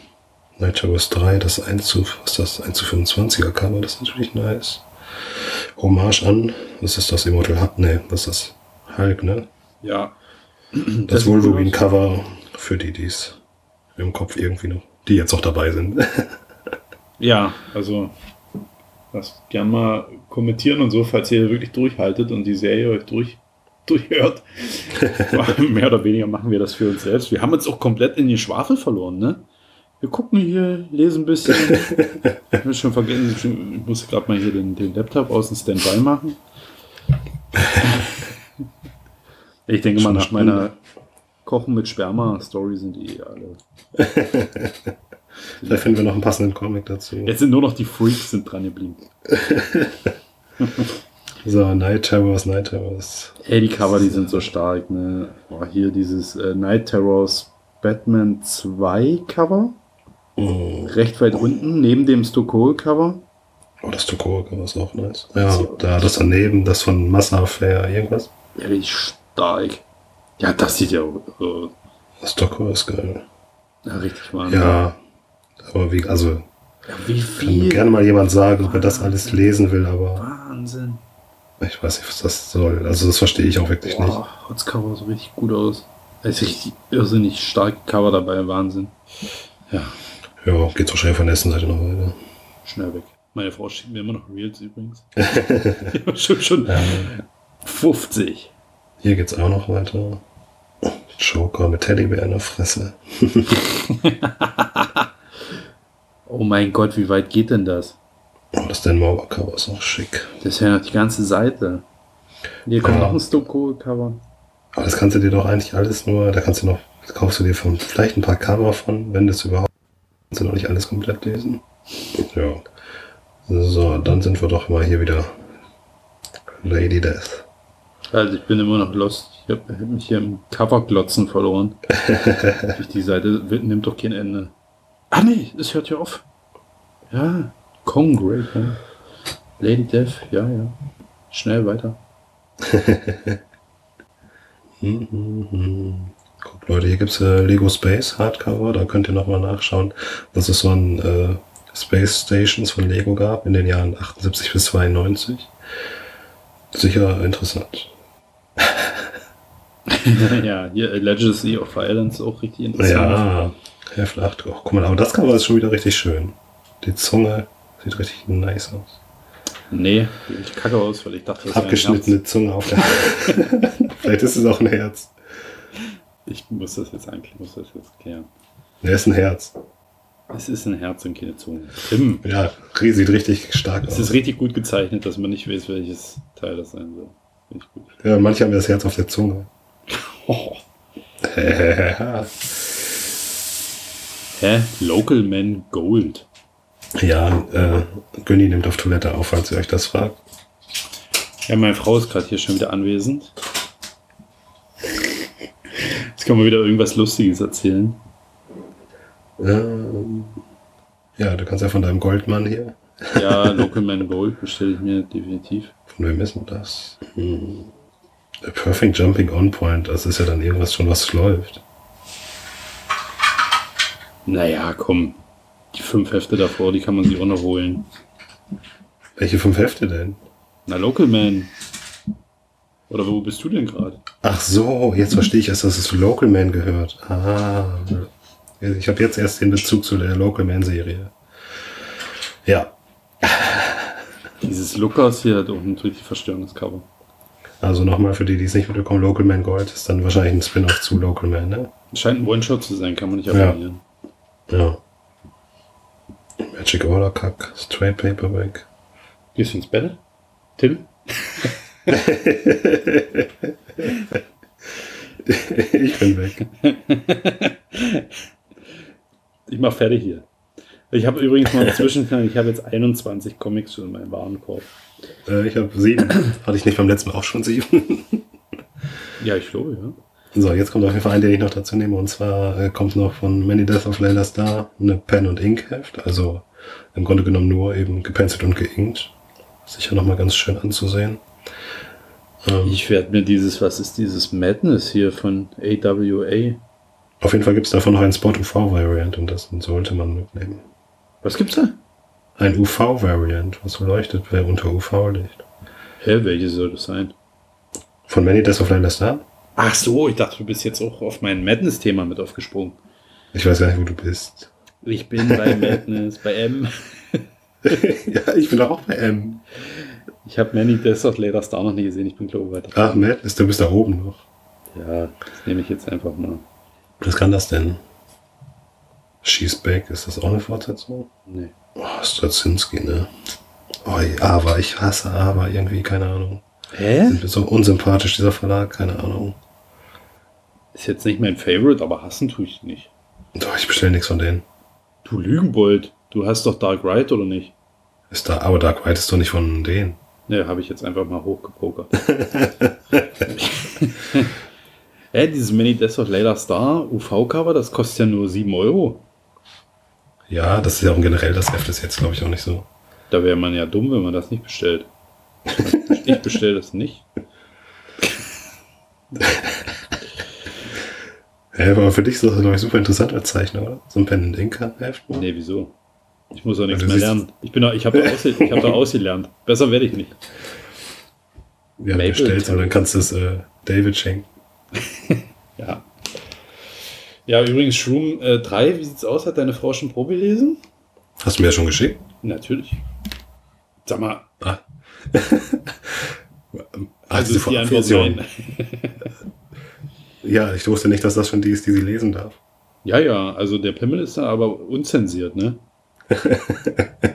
Night Towers 3, das 1 zu, was das? 1 zu 25er Cover, das ist natürlich nice. Hommage an, was ist das? Immortal Hulk? Ne, was ist das? Hulk, ne? Ja. Das cool Wolverine-Cover für die, die es im Kopf irgendwie noch, die jetzt noch dabei sind. (laughs) Ja, also lasst gern mal kommentieren und so, falls ihr wirklich durchhaltet und die Serie euch durch, (laughs) durchhört. (laughs) Mehr oder weniger machen wir das für uns selbst. Wir haben uns auch komplett in die Schwafel verloren, ne? Wir gucken hier, lesen ein bisschen. (laughs) ich hab schon vergessen, ich muss gerade mal hier den, den Laptop aus dem Standby machen. Ich denke mal, nach meiner Kochen mit Sperma-Story sind die eh alle. Vielleicht finden wir noch einen passenden Comic dazu. Jetzt sind nur noch die Freaks sind dran geblieben. So, Night Terrors, Night Terrors. Ey, die Cover, die sind so stark, ne? Boah, hier dieses äh, Night Terrors Batman 2 Cover. Oh, Recht weit unten, neben dem Stokol Cover. oh das Tokoro-Cover ist auch nice. Ja, da das daneben, das von Massa Fair, irgendwas. Ja, richtig stark. Ja, das sieht ja äh, Das Tokoro ist geil. ja, richtig Wahnsinn. Ja, aber wie, also, Ja, wie kann viel? gerne mal jemand sagen, ob er das alles lesen will, aber Wahnsinn. ich weiß nicht, was das soll. Also, das verstehe ich auch wirklich nicht. Boah, das Cover so richtig gut aus. Es ist richtig irrsinnig starke Cover dabei, Wahnsinn. Ja, Ja, geht wahrscheinlich von der ersten Seite noch weiter. schnell weg. Meine Frau schickt mir immer noch Reels übrigens. (laughs) schon, schon 50. Hier geht's auch noch weiter. Joker mit Teddybär in der Fresse. (laughs) Oh mein Gott, wie weit geht denn das? Oh, das Dan Mauer Cover ist auch schick. Das ist ja noch die ganze Seite. Hier kommt Ja. noch ein Stokol-Cover. Aber das kannst du dir doch eigentlich alles nur, da kannst du noch, kaufst du dir von, vielleicht ein paar Cover von, wenn das überhaupt, kannst du noch nicht alles komplett lesen. Ja. So, dann sind wir doch mal hier wieder Lady Death. Also ich bin immer noch lost. Ich habe hab mich hier im Coverglotzen verloren. (laughs) Durch die Seite wird- nimmt doch kein Ende. Ah nee, es hört ja auf. Ja, Kong Great. Ja. Lady Death, ja, ja. Schnell weiter. (laughs) Guck Leute, hier gibt's äh, Lego Space Hardcover, da könnt ihr nochmal nachschauen, was es so an äh, Space Stations von Lego gab in den Jahren 78 bis 92. Sicher interessant. (laughs) ja, hier äh, Legacy of Violence auch richtig interessant. Ja, Heft 8. Oh, guck mal, aber das Cover ist schon wieder richtig schön. Die Zunge sieht richtig nice aus. Nee, ich kacke aus, weil ich dachte, das Abgeschnittene Zunge auf der (laughs) Vielleicht ist es auch ein Herz. Ich muss das jetzt eigentlich, muss das jetzt klären. Er ist ein Herz. Es ist ein Herz und keine Zunge. Tim, Ja, sieht richtig stark es aus. ist richtig gut gezeichnet, dass man nicht weiß, welches Teil das sein soll. Ja, manche haben das Herz auf der Zunge. Oh. (laughs) Hä? Local Man Gold. ja, äh, Günni nimmt auf Toilette auf, falls ihr euch das fragt. Ja, meine Frau ist gerade hier schon wieder anwesend. Jetzt kann man wieder irgendwas Lustiges erzählen. Ähm, ja, du kannst ja von deinem Goldmann hier. Ja, (laughs) Local Man Gold bestelle ich mir definitiv. Von wem ist denn das? Hm. A Perfect Jumping On Point, das ist ja dann irgendwas schon, was läuft. Naja, komm. Die fünf Hefte davor, die kann man sich auch noch holen. Welche fünf Hefte denn? Na, Local Man. Oder wo bist du denn gerade? Ach so, jetzt verstehe ich erst, dass es zu Local Man gehört. Ah, ich habe jetzt erst den Bezug zu der Local Man Serie. Ja, Dieses Lukas hier hat auch ein richtig verstörendes Cover. also nochmal für die, die es nicht mitbekommen, Local Man Gold ist dann wahrscheinlich ein Spin-off zu Local Man, ne? Scheint ein One-Shot zu sein, kann man nicht Ja. abonnieren. Ja. Magic Order Kack, Straight Paperback. Gehst du ins Bett? Tim? (laughs) (laughs) ich bin weg. Ich mach fertig hier. Ich habe übrigens mal dazwischen, ich habe jetzt 21 Comics schon in meinem Warenkorb. Äh, ich habe sieben. Hatte ich nicht beim letzten Mal auch schon sieben? (laughs) Ja, ich glaube, ja. So, jetzt kommt auf jeden Fall ein, den ich noch dazu nehme. Und zwar äh, kommt noch von Many Deaths of Layla Star eine Pen- und Ink-Heft. Also im Grunde genommen nur eben gepenzelt und geinkt. Sicher nochmal ganz schön anzusehen. Ähm, Ich werde mir dieses, was ist dieses Madness hier von AWA? auf jeden Fall gibt es davon noch ein Spot-UV-Variant und das sollte man mitnehmen. Was gibt's da? Ein UV-Variant, was leuchtet, wer unter UV-Licht. Hä, welche soll das sein? Von Many Deaths of Layla Star? Ach so, ich dachte, du bist jetzt auch auf mein Madness-Thema mit aufgesprungen. Ich weiß gar nicht, wo du bist. Ich bin bei (laughs) Madness, bei M. (laughs) ja, ich bin auch bei M. (laughs) Ich habe Many Deaths of Later Star noch nie gesehen, ich bin glaube ich weiter. Ach, Madness, du bist da oben noch. Ja, das nehme ich jetzt einfach mal. Was kann das denn? She's Back, ist das auch eine Fortsetzung? Nee. Oh, Straczynski, ne? Oh, aber ich hasse aber irgendwie, keine Ahnung. Hä? Sind mir so unsympathisch, dieser Verlag, keine Ahnung. Ist jetzt nicht mein Favorite, aber hassen tue ich nicht. Doch, ich bestelle nichts von denen. Du Lügenbold, du hast doch Dark Ride oder nicht? Ist da, aber Dark White ist doch nicht von denen. Ne, habe ich jetzt einfach mal hochgepokert. (laughs) (laughs) Hä, dieses Mini Death of Layla Star UV-Cover, das kostet ja nur 7 Euro. Ja, das ist ja auch generell das Heft ist jetzt, glaube ich, auch nicht so. Da wäre man ja dumm, wenn man das nicht bestellt. Ich bestelle das nicht. (laughs) Ja, aber für dich ist das, glaube ich, super interessant als Zeichner, oder? So ein Pen and Inker Heft. mal? Nee, wieso? Ich muss doch nichts du mehr lernen. Ich, bin da, ich habe da, ausge ich hab da (laughs) ausgelernt. Besser werde ich nicht. Ja, Maple bestellst und dann kannst du es äh, David schenken. (laughs) Ja. Ja, übrigens, Shroom äh, 3, wie sieht's aus? Hat deine Frau schon Probe gelesen? Hast du mir ja schon geschickt? Natürlich. Sag mal, Ah. (laughs) also ist die Antwort nein. Ja, ich wusste nicht, dass das schon die ist, die sie lesen darf. Ja, ja, also der Pimmel ist da aber unzensiert, ne? (laughs)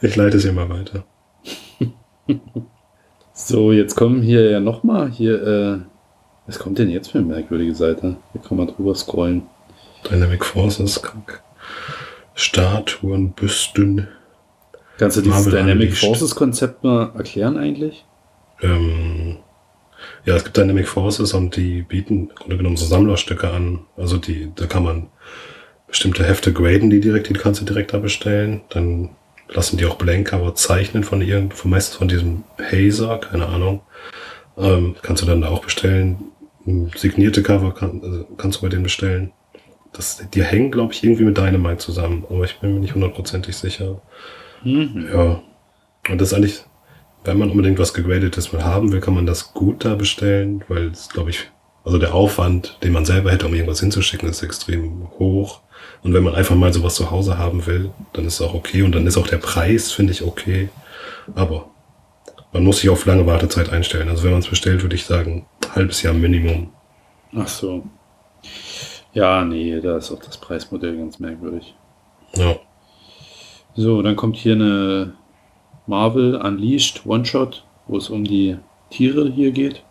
Ich leite es ihr mal weiter. (laughs) So, jetzt kommen hier ja nochmal hier, äh, was kommt denn jetzt für eine merkwürdige Seite? Hier kann man drüber scrollen. Dynamic Forces. Statuen, Büsten. Kannst du dieses Marvel Dynamic Unleashed. Forces Konzept mal erklären eigentlich? Ähm, ja, es gibt Dynamic Forces und die bieten im Grunde genommen so Sammlerstücke an. Also die, da kann man bestimmte Hefte graden, die direkt, die kannst du direkt da bestellen. Dann lassen die auch Blank-Cover zeichnen von irgend, von meistens von diesem Hazer, keine Ahnung. Ähm, kannst du dann da auch bestellen. Signierte Cover kann, also kannst du bei denen bestellen. Das, die hängen, glaube ich, irgendwie mit Dynamite zusammen, aber ich bin mir nicht hundertprozentig sicher. Mhm. Ja. Und das ist eigentlich, wenn man unbedingt was gegradetes mal haben will, kann man das gut da bestellen, weil es, glaube ich, also der Aufwand, den man selber hätte, um irgendwas hinzuschicken, ist extrem hoch. Und wenn man einfach mal sowas zu Hause haben will, dann ist es auch okay. Und dann ist auch der Preis, finde ich, okay. Aber man muss sich auf lange Wartezeit einstellen. Also wenn man es bestellt, würde ich sagen, halbes Jahr Minimum. Ach so. Ja, nee, da ist auch das Preismodell ganz merkwürdig. Ja. So, dann kommt hier eine Marvel Unleashed One-Shot, wo es um die Tiere hier geht.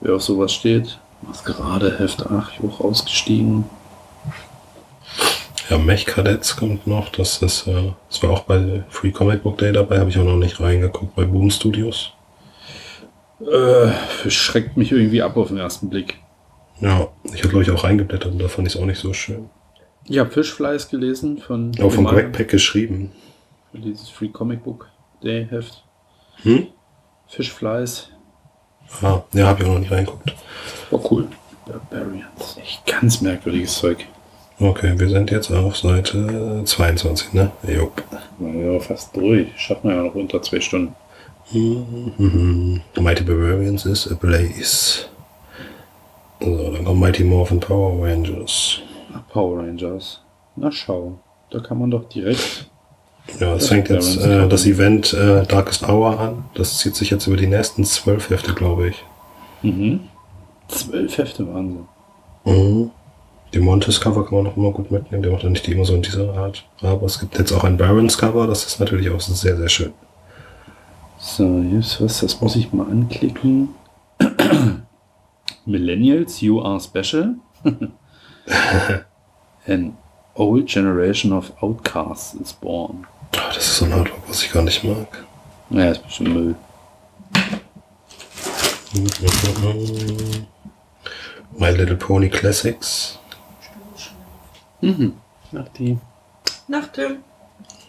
Wer auf sowas steht. Maskerade, Heft 8, hoch ausgestiegen. Ja, Mech Cadets kommt noch. Das ist, äh, das war auch bei Free Comic Book Day dabei, habe ich auch noch nicht reingeguckt bei Boom Studios. Äh, schreckt mich irgendwie ab auf den ersten Blick. Ja, ich habe glaube ich auch reingeblättert und da fand ich es auch nicht so schön. Ich habe Fishflies gelesen von, Auch von Greg Peck geschrieben. für dieses Free Comic Book Day Heft. Hm? Fishflies. Ah, ja, habe ich auch noch nicht reingeguckt. War cool. Barbarians. Echt ganz merkwürdiges Zeug. Okay, wir sind jetzt auf Seite 22, ne? Jupp. Ja, fast durch. Schaffen wir ja noch unter zwei Stunden. Mhm. Mighty Barbarians ist Ablaze. So, dann kommt Mighty Morphin Power Rangers. Power Rangers. Na schau. Da kann man doch direkt. Ja, es fängt jetzt äh, das Event äh, Darkest Hour an. Das zieht sich jetzt über die nächsten zwölf Hefte, glaube ich. Mhm. Zwölf Hefte Wahnsinn. Mhm. Die Montes-Cover kann man noch immer gut mitnehmen. Der macht ja nicht immer so in dieser Art. Aber es gibt jetzt auch ein Barons-Cover. Das ist natürlich auch sehr, sehr schön. So, ist was, das muss ich mal anklicken. (coughs) Millennials, you are special. (laughs) An old generation of outcasts is born. Ah, Das ist so ein Artwork, was ich gar nicht mag. Ja, ist bestimmt Müll. My Little Pony Classics. Ach, die. Nach Tim.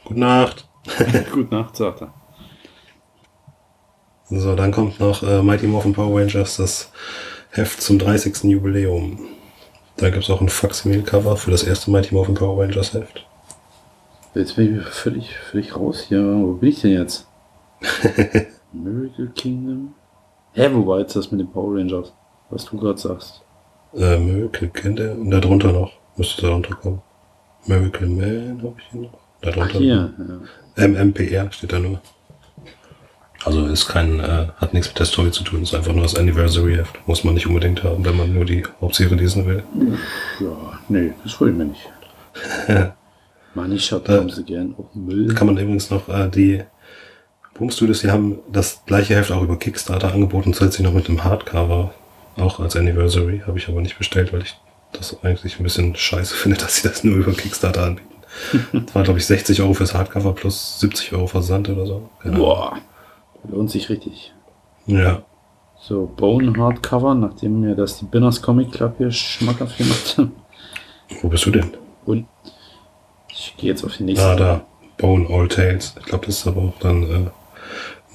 Gute Nacht. (laughs) Gut Nacht, sagt er. So, dann kommt noch äh, Mighty Morphin Power Rangers, das Heft zum 30. Jubiläum. Da gibt es auch ein Facsimile-Cover für das erste Mighty Morphin Power Rangers Heft. Jetzt bin ich völlig, völlig raus hier. Wo bin ich denn jetzt? (laughs) Miracle Kingdom? Hä, wo war jetzt das mit den Power Rangers? Was du gerade sagst. Äh, Miracle Kinder und da drunter noch. Müsste da drunter kommen. Miracle Man habe ich hier noch. Da drunter. hier. Ja. MMPR steht da nur. Also ist kein, äh, hat nichts mit der Story zu tun, ist einfach nur das Anniversary Heft. Muss man nicht unbedingt haben, wenn man nur die Hauptserie lesen will. ja, nee, das hol ich mir nicht. Money Shot Da- haben sie gern. Auch Müll. Kann man übrigens noch äh, die Boom Studios, die haben das gleiche Heft auch über Kickstarter angeboten, zusätzlich noch mit dem Hardcover, auch als Anniversary, habe ich aber nicht bestellt, weil ich das eigentlich ein bisschen scheiße (laughs) finde, dass sie das nur über Kickstarter anbieten. Das war, glaube ich, 60 Euro fürs Hardcover plus 70 Euro Versand oder so. Ahnung. Boah. Lohnt sich richtig. Ja. So, Bone Hardcover, nachdem mir das die Binners Comic Club hier schmackhaft gemacht hat. Wo bist du denn? Und ich gehe jetzt auf die nächste. Ah, da. Bone All Tales. Ich glaube, das ist aber auch dann äh,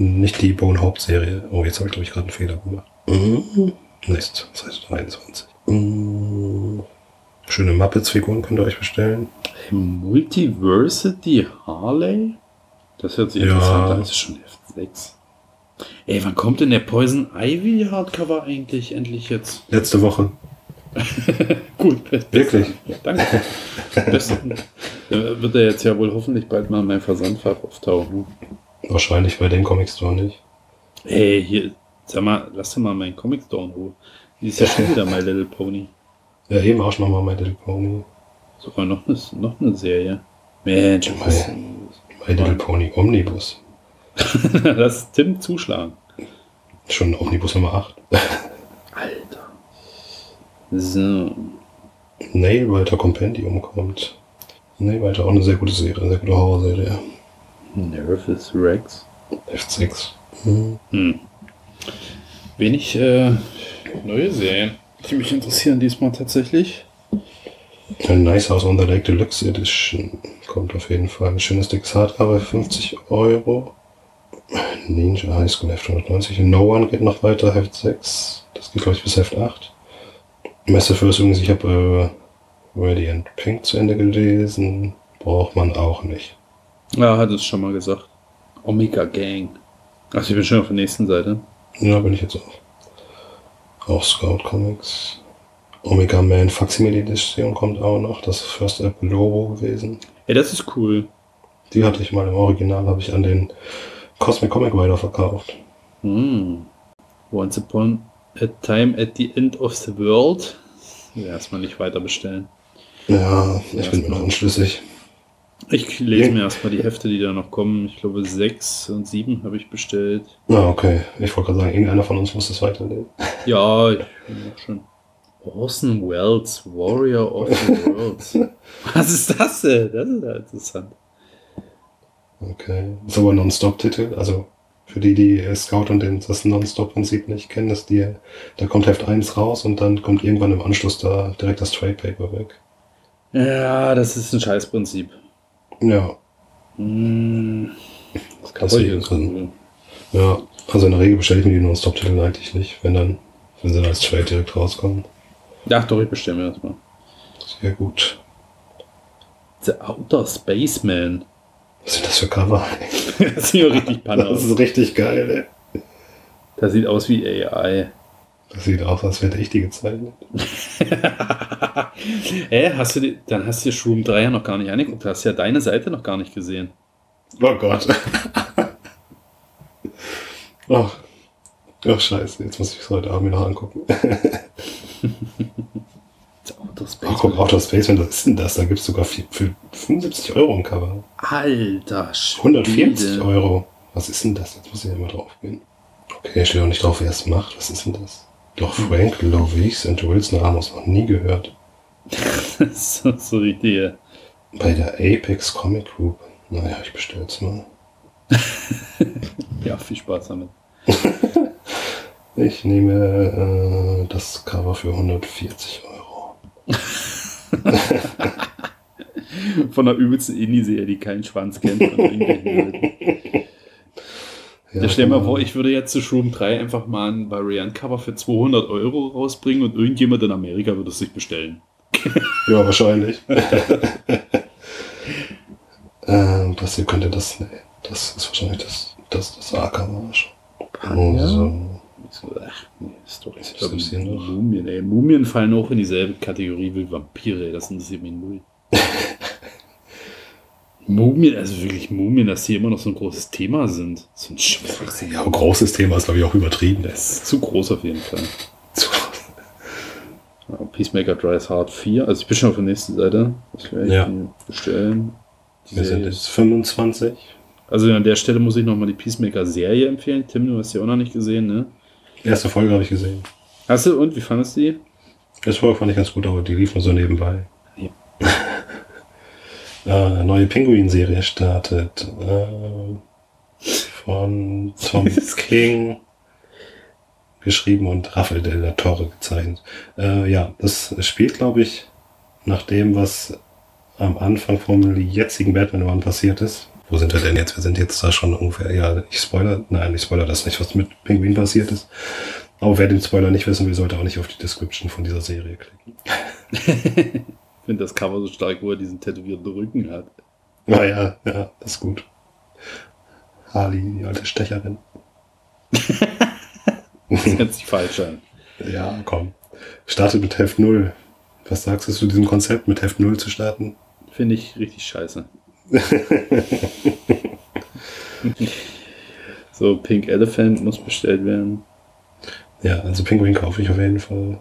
nicht die Bone Hauptserie. Oh, jetzt habe ich, glaube ich, gerade einen Fehler gemacht. Mhm. Nächste, Seite 23. Mhm. Schöne Muppets-Figuren könnt ihr euch bestellen. Multiversity Harley? Das hört sich Ja. interessant an. Das ist schon Heft 6. Ey, wann kommt denn der Poison Ivy Hardcover eigentlich endlich jetzt? (laughs) Letzte Woche. Gut, Wirklich? Ja, danke. Besten. Da wird er jetzt ja wohl hoffentlich bald mal in meinem Versandfach auftauchen. Wahrscheinlich bei den Comic Store nicht. Ey, hier, sag mal, lass doch mal meinen Comic Store in Ruhe. Die ist ja schon wieder My Little Pony. Ja, eben auch schon nochmal My Little Pony. Sogar noch eine, noch eine Serie. Mensch, was My Little Pony Omnibus. (laughs) Lass Tim zuschlagen. Schon Omnibus Nummer 8. Alter. So. Nailwriter Compendium kommt. Nailwriter auch eine sehr gute Serie, eine sehr gute Horrorserie. Nervous Rex. F6. Mhm. Hm. Wenig äh, neue Serien, die mich interessieren diesmal tatsächlich. Ein Nice House on the Lake Deluxe Edition kommt auf jeden Fall. Ein schönes dickes Hardcover für 50 Euro. Ninja High School Heft 190. No One geht noch weiter, Heft 6. Das geht, glaube ich, bis Heft 8. Messe für übrigens, ich habe äh, Radiant Pink zu Ende gelesen. Braucht man auch nicht. Ja, hat es schon mal gesagt. Omega Gang. Also ich bin schon auf der nächsten Seite. Ja, bin ich jetzt auch. Auch Scout Comics. Omega Man Facsimile Edition kommt auch noch. Das ist First Up Lobo gewesen. Ey, das ist cool. Die hatte ich mal im Original, habe ich an den Cosmic Comic Rider verkauft. Hm. Once upon a time at the end of the world. Ja, erstmal nicht weiter bestellen. Ja, ich bin mir noch unschlüssig. Ich lese mir erstmal die Hefte, die da noch kommen. Ich glaube, sechs und sieben habe ich bestellt. Ah, okay. Ich wollte gerade sagen, irgendeiner von uns muss das weiterlesen. Ja, ich bin auch schon. Orson Welles, Warrior of the Worlds. (laughs) Was ist das denn? Das ist ja interessant. Okay. Ist aber ein Non-Stop-Titel. Also für die, die Scout und den, das Non-Stop-Prinzip nicht kennen, ist die, da kommt Heft 1 raus und dann kommt irgendwann im Anschluss da direkt das Trade Paper weg. Ja, das ist ein Scheißprinzip. Ja. Hm, das kann Deswegen ich cool. Ja, also in der Regel bestelle ich mir die Non-Stop-Titel eigentlich nicht, wenn dann, wenn sie dann als Trade direkt rauskommen. Ja, doch, ich bestelle mir das mal. Sehr gut. The Outer Spaceman. Was sind das für Cover? (laughs) das sieht richtig (laughs) panne Das ist richtig geil, ey. Das sieht aus wie AI. Das sieht aus, als hätte ich die gezeichnet. (laughs) Hä, hast du die, dann hast du dir Shroom 3 ja noch gar nicht angeguckt. Du hast ja deine Seite noch gar nicht gesehen. Oh Gott. (laughs) Ach. Ach, scheiße. Jetzt muss ich es heute Abend mir noch angucken. Outer Oh, Spaceman. guck, Outer Space, was ist denn das? Da gibt es sogar für 75 Euro ein Cover. Alter 140 Schwede. Euro. Was ist denn das? Jetzt muss ich ja mal drauf gehen. Okay, steht auch nicht drauf, wer es macht. Was ist denn das? Doch Frank Lovis und Wilson Ramos noch nie gehört. so, so richtig. Bei der Apex Comic Group. Naja, ich bestell's mal. (laughs) Ja, viel Spaß damit. (laughs) Ich nehme äh, das Cover für 140 Euro. (laughs) Von der übelsten Indie-Serie, die keinen Schwanz kennt. Ja, Ja, stell mal genau. vor, ich würde jetzt zu Shroom 3 einfach mal ein Variant-Cover für 200 Euro rausbringen und irgendjemand in Amerika würde es sich bestellen. (laughs) Ja, wahrscheinlich. (laughs) ähm, das hier könnte das. Nee, das ist wahrscheinlich das, das, das A-Cover schon. So. Ach, nee, ist doch ich glaub? Mumien, ey. Mumien fallen auch in dieselbe Kategorie wie Vampire. Das interessiert mich null. (laughs) Mumien, also wirklich Mumien, dass die immer noch so ein großes Thema sind. So ein Schwachsinn. Ja, aber großes Thema ist, glaube ich, auch übertrieben. Das Das ist zu groß auf jeden Fall. zu Ja, Peacemaker Dries Hard 4. Also ich bin schon auf der nächsten Seite. Das werde ich Ja. bestellen. Die Wir sind Serie jetzt ist- 25. Also an der Stelle muss ich nochmal die Peacemaker-Serie empfehlen. Tim, du hast die auch noch nicht gesehen, ne? Erste Folge habe ich gesehen. Hast du und wie fandest du die? Erste Folge fand ich ganz gut, aber die lief nur so nebenbei. Ja. (laughs) äh, neue Pinguin-Serie startet. Äh, von Tom (laughs) King. Geschrieben und Rafael de la Torre gezeichnet. Äh, ja, das spielt, glaube ich, nach dem, was am Anfang vom jetzigen Batman One passiert ist. Wo sind wir denn jetzt? Wir sind jetzt da schon ungefähr, ja, ich spoiler, nein, ich spoiler das nicht, was mit Pinguin passiert ist. Aber wer den Spoiler nicht wissen will, sollte auch nicht auf die Description von dieser Serie klicken. (laughs) Ich finde das Cover so stark, wo er diesen tätowierten Rücken hat. Ah ja, ja, das ist gut. Harley, die alte Stecherin. Das hört sich falsch an. Ja, komm. Startet mit Heft 0. Was sagst du zu diesem Konzept, mit Heft 0 zu starten? Finde ich richtig scheiße. (laughs) so, Pink Elephant muss bestellt werden. Ja, also Penguin kaufe ich auf jeden Fall.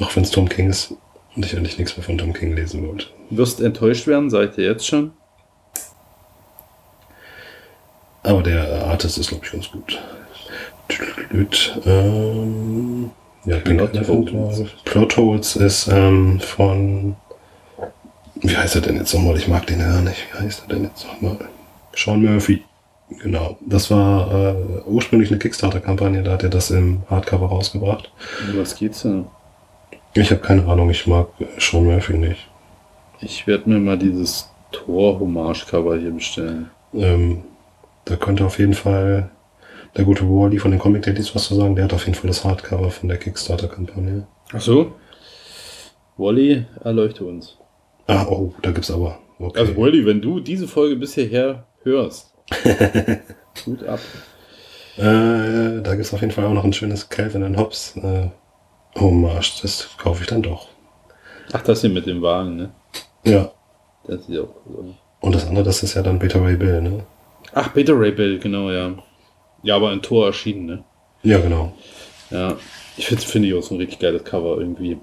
Auch wenn es Tom King ist und ich eigentlich nichts mehr von Tom King lesen wollte. Wirst enttäuscht werden, seid ihr jetzt schon? Aber der Artist ist, glaube ich, ganz gut. Ähm, ja, Plot. Holes. war- Plot Holes ist ähm, von. Wie heißt er denn jetzt nochmal? Ich mag den ja nicht. Wie heißt er denn jetzt nochmal? Sean Murphy. Genau. Das war äh, ursprünglich eine Kickstarter-Kampagne, da hat er das im Hardcover rausgebracht. Was geht's denn? Ich habe keine Ahnung, ich mag Sean Murphy nicht. Ich werde mir mal dieses Tor-Hommage-Cover hier bestellen. Ähm, da könnte auf jeden Fall der gute Wally von den Comic Daddies was zu sagen. Der hat auf jeden Fall das Hardcover von der Kickstarter-Kampagne. Ach so? Wally, erleuchte uns. Ah, oh, da gibt's aber. Okay. Also Wally, wenn du diese Folge bis hierher hörst, (laughs) gut ab. äh, da gibt's auf jeden Fall auch noch ein schönes Calvin and Hobbes äh, Hommage. Das kaufe ich dann doch. Ach, das hier mit dem Wagen, ne? Ja. Das sieht auch cool. Und das andere, das ist ja dann Beta Ray Bill, ne? Ach, Beta Ray Bill, genau, ja. Ja, aber in Tor erschienen, ne? Ja, genau. Ja. Ich finde find ich auch so ein richtig geiles Cover irgendwie.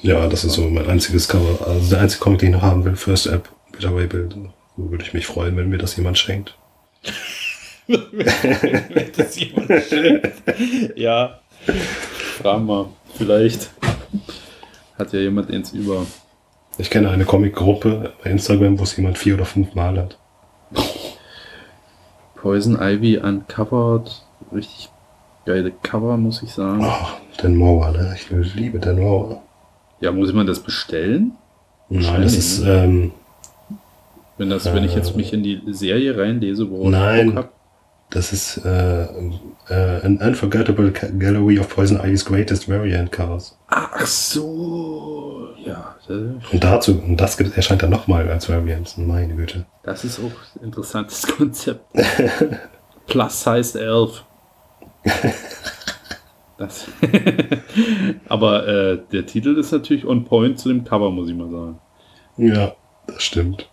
Ja, das ist so mein einziges Cover. Also der einzige Comic, den ich noch haben will, First App, Beta Ray Bill. So würde ich mich freuen, wenn mir das jemand schenkt. (laughs) wenn das jemand schenkt. Ja. Fragen wir. Vielleicht hat ja jemand eins über. Ich kenne eine Comic-Gruppe bei Instagram, wo es jemand vier oder fünf Mal hat. Poison Ivy Uncovered. Richtig geile Cover, muss ich sagen. Oh, Dan Mower, ne? Ich liebe Dan Mower. Ja, muss man das bestellen? Nein, das ist, ähm, Wenn, das, wenn ich jetzt mich in die Serie reinlese, worauf Nein. ich Bock hab. Das ist äh, äh, an unforgettable gallery of Poison Ivy's greatest variant covers. Ach so. Ja, Und dazu, und das gibt, erscheint dann nochmal als Variant. Meine Güte. das ist auch ein interessantes (laughs) Konzept. Plus Size 11. (laughs) Das. (laughs) Aber äh, der Titel ist natürlich on point zu dem Cover, muss ich mal sagen. Ja, das stimmt.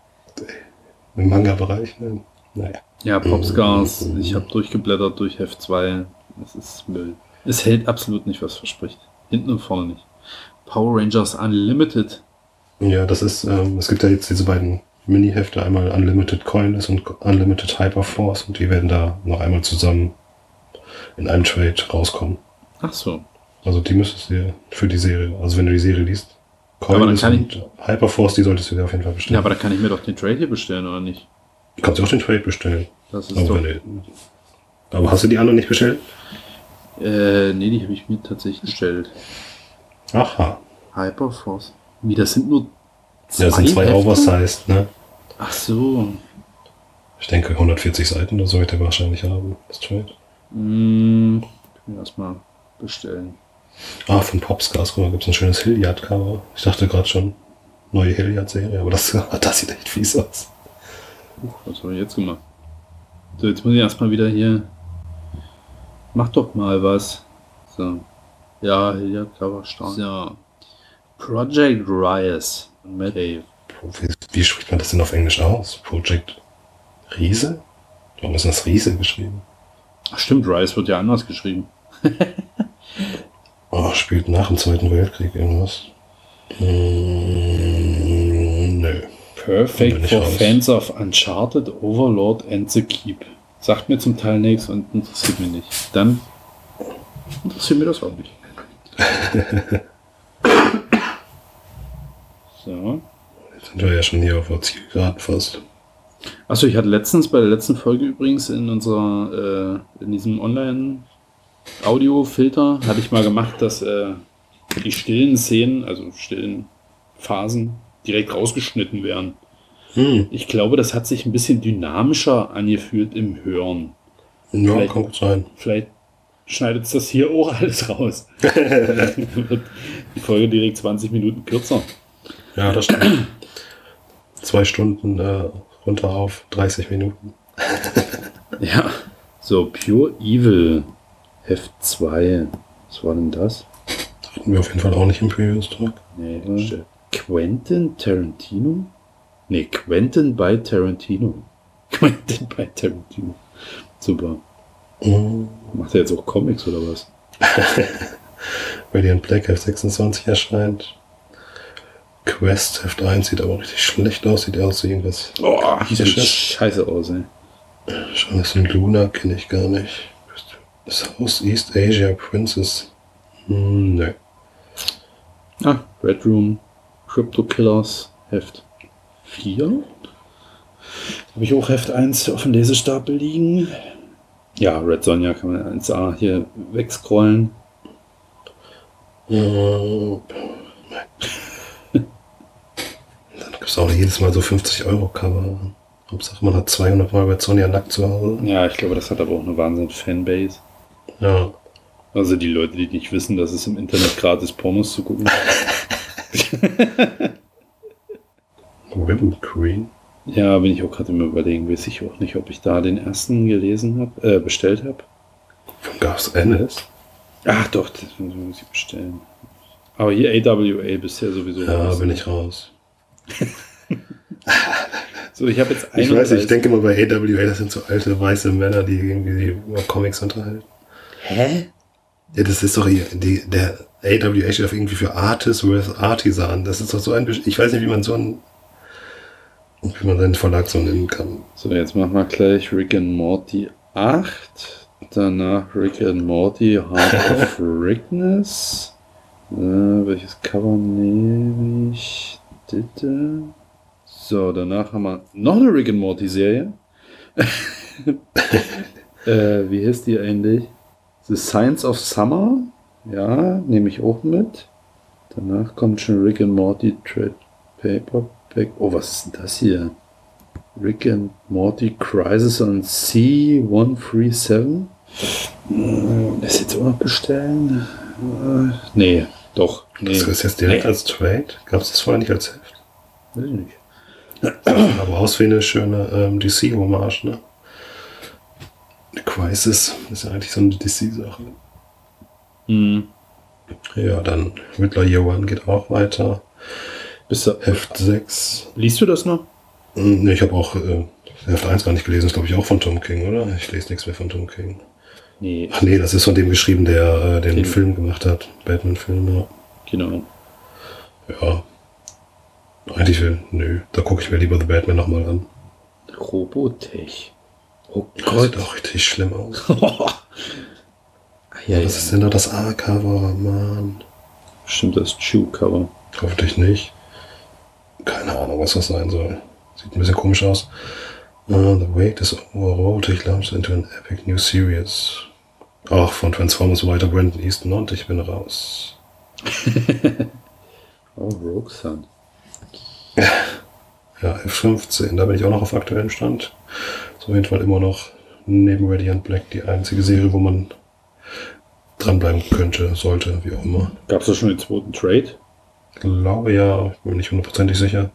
Im Manga-Bereich, ne? Naja. Ja, Popscars, ich habe durchgeblättert durch Heft 2. Das ist Müll. Es hält absolut nicht, was verspricht. Hinten und vorne nicht. Power Rangers Unlimited. Ja, das ist, ähm, es gibt ja jetzt diese beiden Mini-Hefte, einmal Unlimited Coinless und Unlimited Hyperforce und die werden da noch einmal zusammen in einem Trade rauskommen. Ach so. Also die müsstest du für die Serie, also wenn du die Serie liest, Aber dann Coinless kann und Hyperforce, die solltest du dir auf jeden Fall bestellen. Ja, aber da kann ich mir doch den Trade hier bestellen, oder nicht? Du kannst auch den Trade bestellen. Das ist Aber, du, aber hast du die anderen nicht bestellt? Äh, nee, die habe ich mir tatsächlich bestellt. Aha. Hyperforce. Wie, das sind nur Ja, das sind zwei Hefte? Oversized, ne? Ach so. Ich denke 140 Seiten oder so wird er wahrscheinlich haben, das Trade. Hm, ich mir erstmal bestellen. Ah, von Popscars, guck mal, gibt es ein schönes Hilliard-Cover. Ich dachte gerade schon, neue Hilliard-Serie, aber das, (laughs) das sieht echt fies aus. Huch, was habe ich jetzt gemacht? So, jetzt muss ich erstmal wieder hier. Mach doch mal was. So. Ja, Hilliard Cover stark. So. Project Rise. Dave. Wie, wie spricht man das denn auf Englisch aus? Project Riese? Warum ist das Riese geschrieben? Ach, stimmt, Rise wird ja anders geschrieben. (laughs) Oh, spielt nach dem Zweiten Weltkrieg irgendwas? Nö. Perfect for raus. Fans of Uncharted, Overlord and the Keep. Sagt mir zum Teil nichts und interessiert mich nicht. Dann interessiert mir das auch nicht. (laughs) so. Jetzt sind wir ja schon hier auf der Zielgeraden fast. Achso, ich hatte letztens bei der letzten Folge übrigens in unserer, äh, in diesem Online-Audio-Filter, hatte ich mal gemacht, dass äh, die stillen Szenen, also stillen Phasen, direkt rausgeschnitten werden. Hm. Ich glaube, das hat sich ein bisschen dynamischer angefühlt im Hören. Ja, Vielleicht- kann gut sein. Vielleicht schneidet es das hier auch (laughs) alles raus. (laughs) Wird die Folge direkt 20 Minuten kürzer. Ja, das stimmt. Zwei Stunden äh, runter auf 30 Minuten. (laughs) Ja. So, Pure Evil, Heft 2. Was war denn das? Hatten wir auf jeden Fall auch nicht im Previous Talk. Nee, steht Quentin Tarantino? Nee, Quentin bei Tarantino. (laughs) Quentin bei Tarantino. Super. Mm. Macht er jetzt auch Comics oder was? Radiant Black Heft 26 erscheint. Quest Heft 1 sieht aber richtig schlecht aus. Sieht aus wie irgendwas. Oh, sieht scheiße aus, ey. Jonathan Luna kenne ich gar nicht. South East Asia Princess. Hm, ne. Ah, Red Room, Crypto Killers, Heft 4. Habe ich auch Heft 1 auf dem Lesestapel liegen. Ja, Red Sonja kann man 1A hier wegscrollen. Äh, Dann gibt es auch jedes Mal so 50 Euro Cover. Hauptsache man hat 200 Mal bei Sonja nackt zu Hause. Ja, ich glaube, das hat aber auch eine Wahnsinn-Fanbase. Ja. Also die Leute, die nicht wissen, dass es im Internet gratis Pornos zu gucken (laughs) Ribbon Queen. Ja, bin ich auch gerade im Überlegen. Weiß ich auch nicht, ob ich da den ersten gelesen habe, äh, bestellt habe. Von Garth Ennis. Ach doch, das muss ich bestellen. Aber hier AWA bisher sowieso Ja, raus. bin ich raus. (laughs) So, ich habe jetzt Ich weiß nicht, ich 31 denke immer bei AWA, das sind so alte weiße Männer, die irgendwie über Comics unterhalten. Hä? Ja, das ist doch hier, die, der AWA steht auf irgendwie für Artist with Artisan. Das ist doch so ein, ich weiß nicht, wie man so ein, wie man seinen Verlag so nennen kann. So, jetzt machen wir gleich Rick and Morty 8. Danach Rick and Morty Heart of (laughs) Rickness. Äh, welches Cover nehme ich? Bitte. So, danach haben wir noch eine Rick and Morty Serie. (laughs) äh, wie heißt die eigentlich? The Science of Summer. Ja, nehme ich auch mit. Danach kommt schon Rick and Morty Trade Paperback. Oh, was ist denn das hier? Rick and Morty Crisis on C137. Äh, Das jetzt auch noch bestellen? Äh, nee, doch. Nee, Das ist jetzt direkt Nee. als Trade. Gab es das vorher nicht als Heft? weiß ich nicht. Aber aus wie eine schöne ähm, DC-Hommage, ne? The Crisis ist ja eigentlich so eine DC-Sache. Hm. Ja, dann Riddler Year One geht auch weiter. Bist du, Heft 6. liest du das noch? Hm, Ne, ich habe auch äh, Heft 1 gar nicht gelesen. Das glaube ich auch von Tom King, oder? Ich lese nichts mehr von Tom King. Nee, Ach nee, das ist von dem geschrieben, der äh, den Den- Film gemacht hat. Batman-Film, ja. genau. Ja. Eigentlich will, nö. Da gucke ich mir lieber The Batman nochmal an. Robotech. Oh Das Gott. sieht auch richtig schlimm aus. (laughs) ja, Was ist denn da das A-Cover, Mann? Stimmt, das Chew-Cover. Hoffentlich nicht. Keine Ahnung, was das sein soll. Sieht ein bisschen komisch aus. Uh, the wait is over. Robotech launched into an epic new series. Ach, von Transformers weiter Brandon Easton und ich bin raus. (laughs) Oh, Roxanne. Ja, F15, da bin ich auch noch auf aktuellem Stand. Auf jeden Fall immer noch neben Radiant Black die einzige Serie, wo man dranbleiben könnte, sollte, wie auch immer. Gab es da schon den zweiten Trade? Ich glaube ja, ich bin nicht hundertprozentig sicher.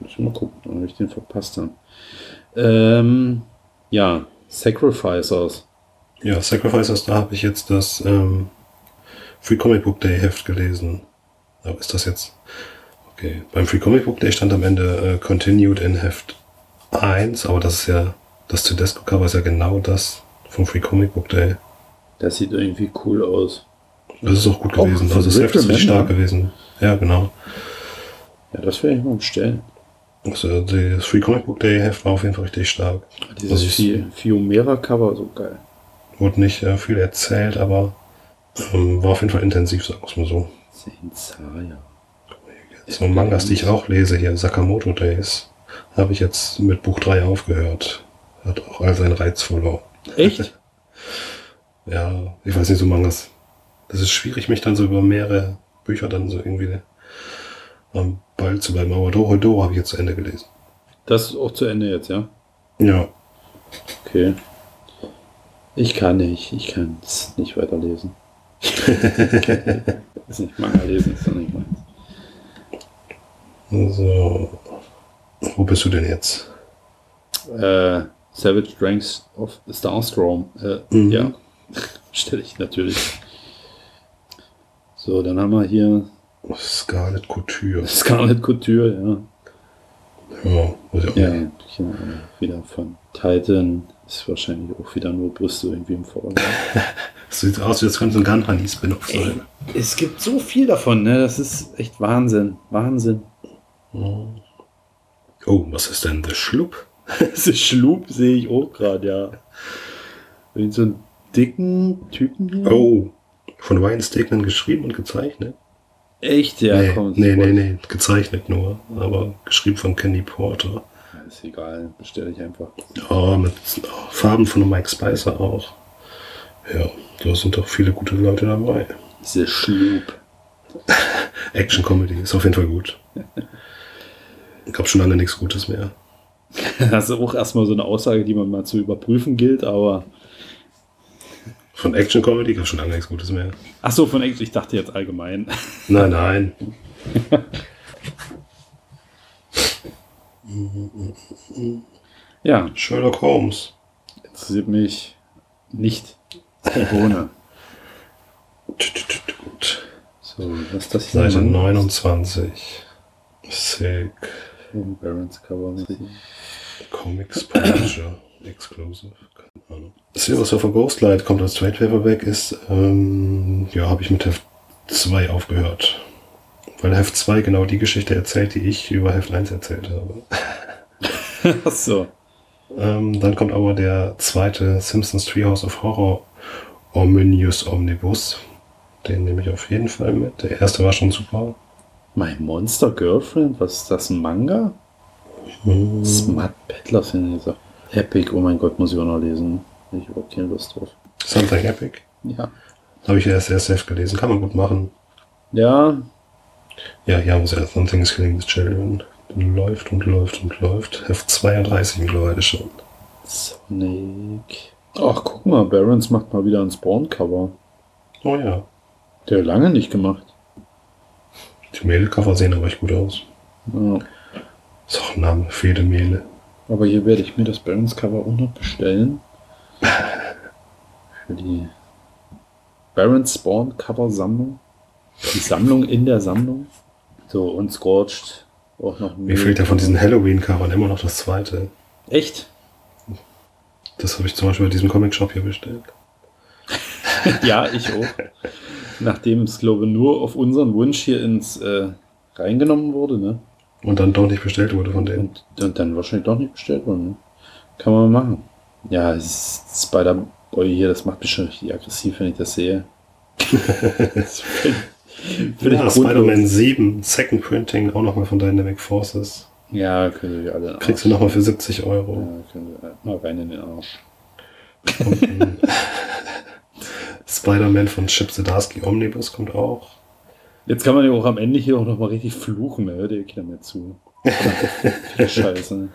Muss ich mal gucken, ob ich den verpasst habe. Ähm, ja, Sacrificers. Ja, Sacrificers, da habe ich jetzt das ähm, Free Comic Book Day Heft gelesen. Aber ist das jetzt. Okay. Beim Free Comic Book Day stand am Ende äh, Continued in Heft 1, aber das ist ja. Das Tedesco-Cover ist ja genau das vom Free Comic Book Day. Das sieht irgendwie cool aus. Das ist auch gut Auch gewesen. Also das Heft ist richtig Remender? stark gewesen. Ja, genau. Ja, das werde ich mal bestellen. Also das Free Comic Book Day Heft war auf jeden Fall richtig stark. Dieses Fi- Fiumera-Cover, so geil. Wurde nicht äh, viel erzählt, aber ähm, war auf jeden Fall intensiv, sagen wir es mal so. Sensaya. So Mangas, die ich auch lese hier, Sakamoto Days, habe ich jetzt mit Buch 3 aufgehört. Hat auch all seinen Reiz verloren. Echt? (laughs) Ja, ich weiß nicht, so Mangas. Das ist schwierig, mich dann so über mehrere Bücher dann so irgendwie am Ball zu bleiben. Aber Doro Doro habe ich jetzt zu Ende gelesen. Das ist auch zu Ende jetzt, ja? Ja, Okay. Ich kann nicht. Ich kann es nicht weiterlesen. (laughs) ist nicht Manga lesen, ist doch nicht meins. so. Wo bist du denn jetzt? Äh, Savage Strengths of Starstrom. Äh, Mhm. Ja. (laughs) Stelle ich natürlich. So, dann haben wir hier Scarlet Couture. Scarlet Couture, Ja, muss ich auch ja. nicht. Ja, wir wieder von Titan. Ist wahrscheinlich auch wieder nur Brüste irgendwie im Vordergrund. (laughs) Sieht aus, wie das könnte ein Gunhoney Spin-off sein. Es gibt so viel davon, ne? Das ist echt Wahnsinn. Wahnsinn. Oh, was ist denn The Schlupp? (laughs) Das Schlub, sehe ich auch gerade, ja. Irgend so einen dicken Typen hier. Oh, von Ryan Stegman geschrieben und gezeichnet? Echt, ja, nee, komm. nee, nee, nee, gezeichnet nur, aber geschrieben von Kenny Porter. Ja, Ist egal, bestelle ich einfach. Ja, mit oh, Farben von Mike Spicer auch. Ja, da sind doch viele gute Leute dabei. Diese Schlub. (laughs) Action-Comedy ist auf jeden Fall gut. Gab schon lange nichts Gutes mehr. (laughs) Das ist auch erstmal so eine Aussage, die man mal zu überprüfen gilt, aber. Von Action-Comedy gab schon lange nichts Gutes mehr. Ach so, von Englisch, ich dachte jetzt allgemein. (laughs) Nein, nein. Ja, Sherlock Holmes. interessiert mich nicht. Bohne. Gut. So, was ist das hier? Seite 29. Sick. Barons Cover. Comics Publisher Exclusive. Keine Ahnung. Silver Surfer Ghostlight kommt als Trade Paperback, ist, ähm, ja, habe ich mit Heft 2 aufgehört. Weil Heft 2 genau die Geschichte erzählt, die ich über Heft 1 erzählt habe. (laughs) Ach so. Ähm, dann kommt aber der zweite Simpsons Treehouse of Horror Ominous Omnibus. Den nehme ich auf jeden Fall mit. Der erste war schon super. My Monster Girlfriend? Was ist das? Ein Manga? Hm, Smart Peddler finde ich so. Epic, oh mein Gott, muss ich auch noch lesen. Hab Ich überhaupt keine Lust drauf. Something Epic. Ja. Habe ich erst erst selbst gelesen. Kann man gut machen. Ja, Ja, hier haben sie ja Something is Killing the Children. Läuft und läuft und läuft. Heft 32 mittlerweile schon. Sonic. Ach, guck mal, Barons macht mal wieder ein Spawn-Cover. Oh ja. Der lange nicht gemacht. Die Mädelcover sehen aber echt gut aus. Ja. Ist auch ein Name. Fede Mehle. Aber hier werde ich mir das Barons-Cover auch noch bestellen. (laughs) Für die Barons Spawn-Cover-Sammlung. Die Sammlung in der Sammlung. So, und Scorched auch noch. Mir fehlt ja von diesen Halloween-Covern immer noch das zweite. Echt? Das habe ich zum Beispiel bei diesem Comic-Shop hier bestellt. (laughs) ja, ich auch. Nachdem es, glaube ich, nur auf unseren Wunsch hier ins äh, reingenommen wurde, ne? Und dann doch nicht bestellt wurde von denen. Und, und dann wahrscheinlich doch nicht bestellt worden. Ne? Kann man machen. Ja, Spider-Boy hier, das macht mich schon richtig aggressiv, wenn ich das sehe. (laughs) Ja. Spider-Man 7, Second Printing, auch nochmal von Dynamic Forces. Ja, können wir alle. Kriegst du nochmal für 70 Euro. Ja, können wir mal rein in den Arsch. Ein (laughs) Spider-Man von Chip Zdarsky Omnibus kommt auch. Jetzt kann man ja auch am Ende hier auch noch mal richtig fluchen, da hört ja keiner mehr zu. (laughs) Scheiße.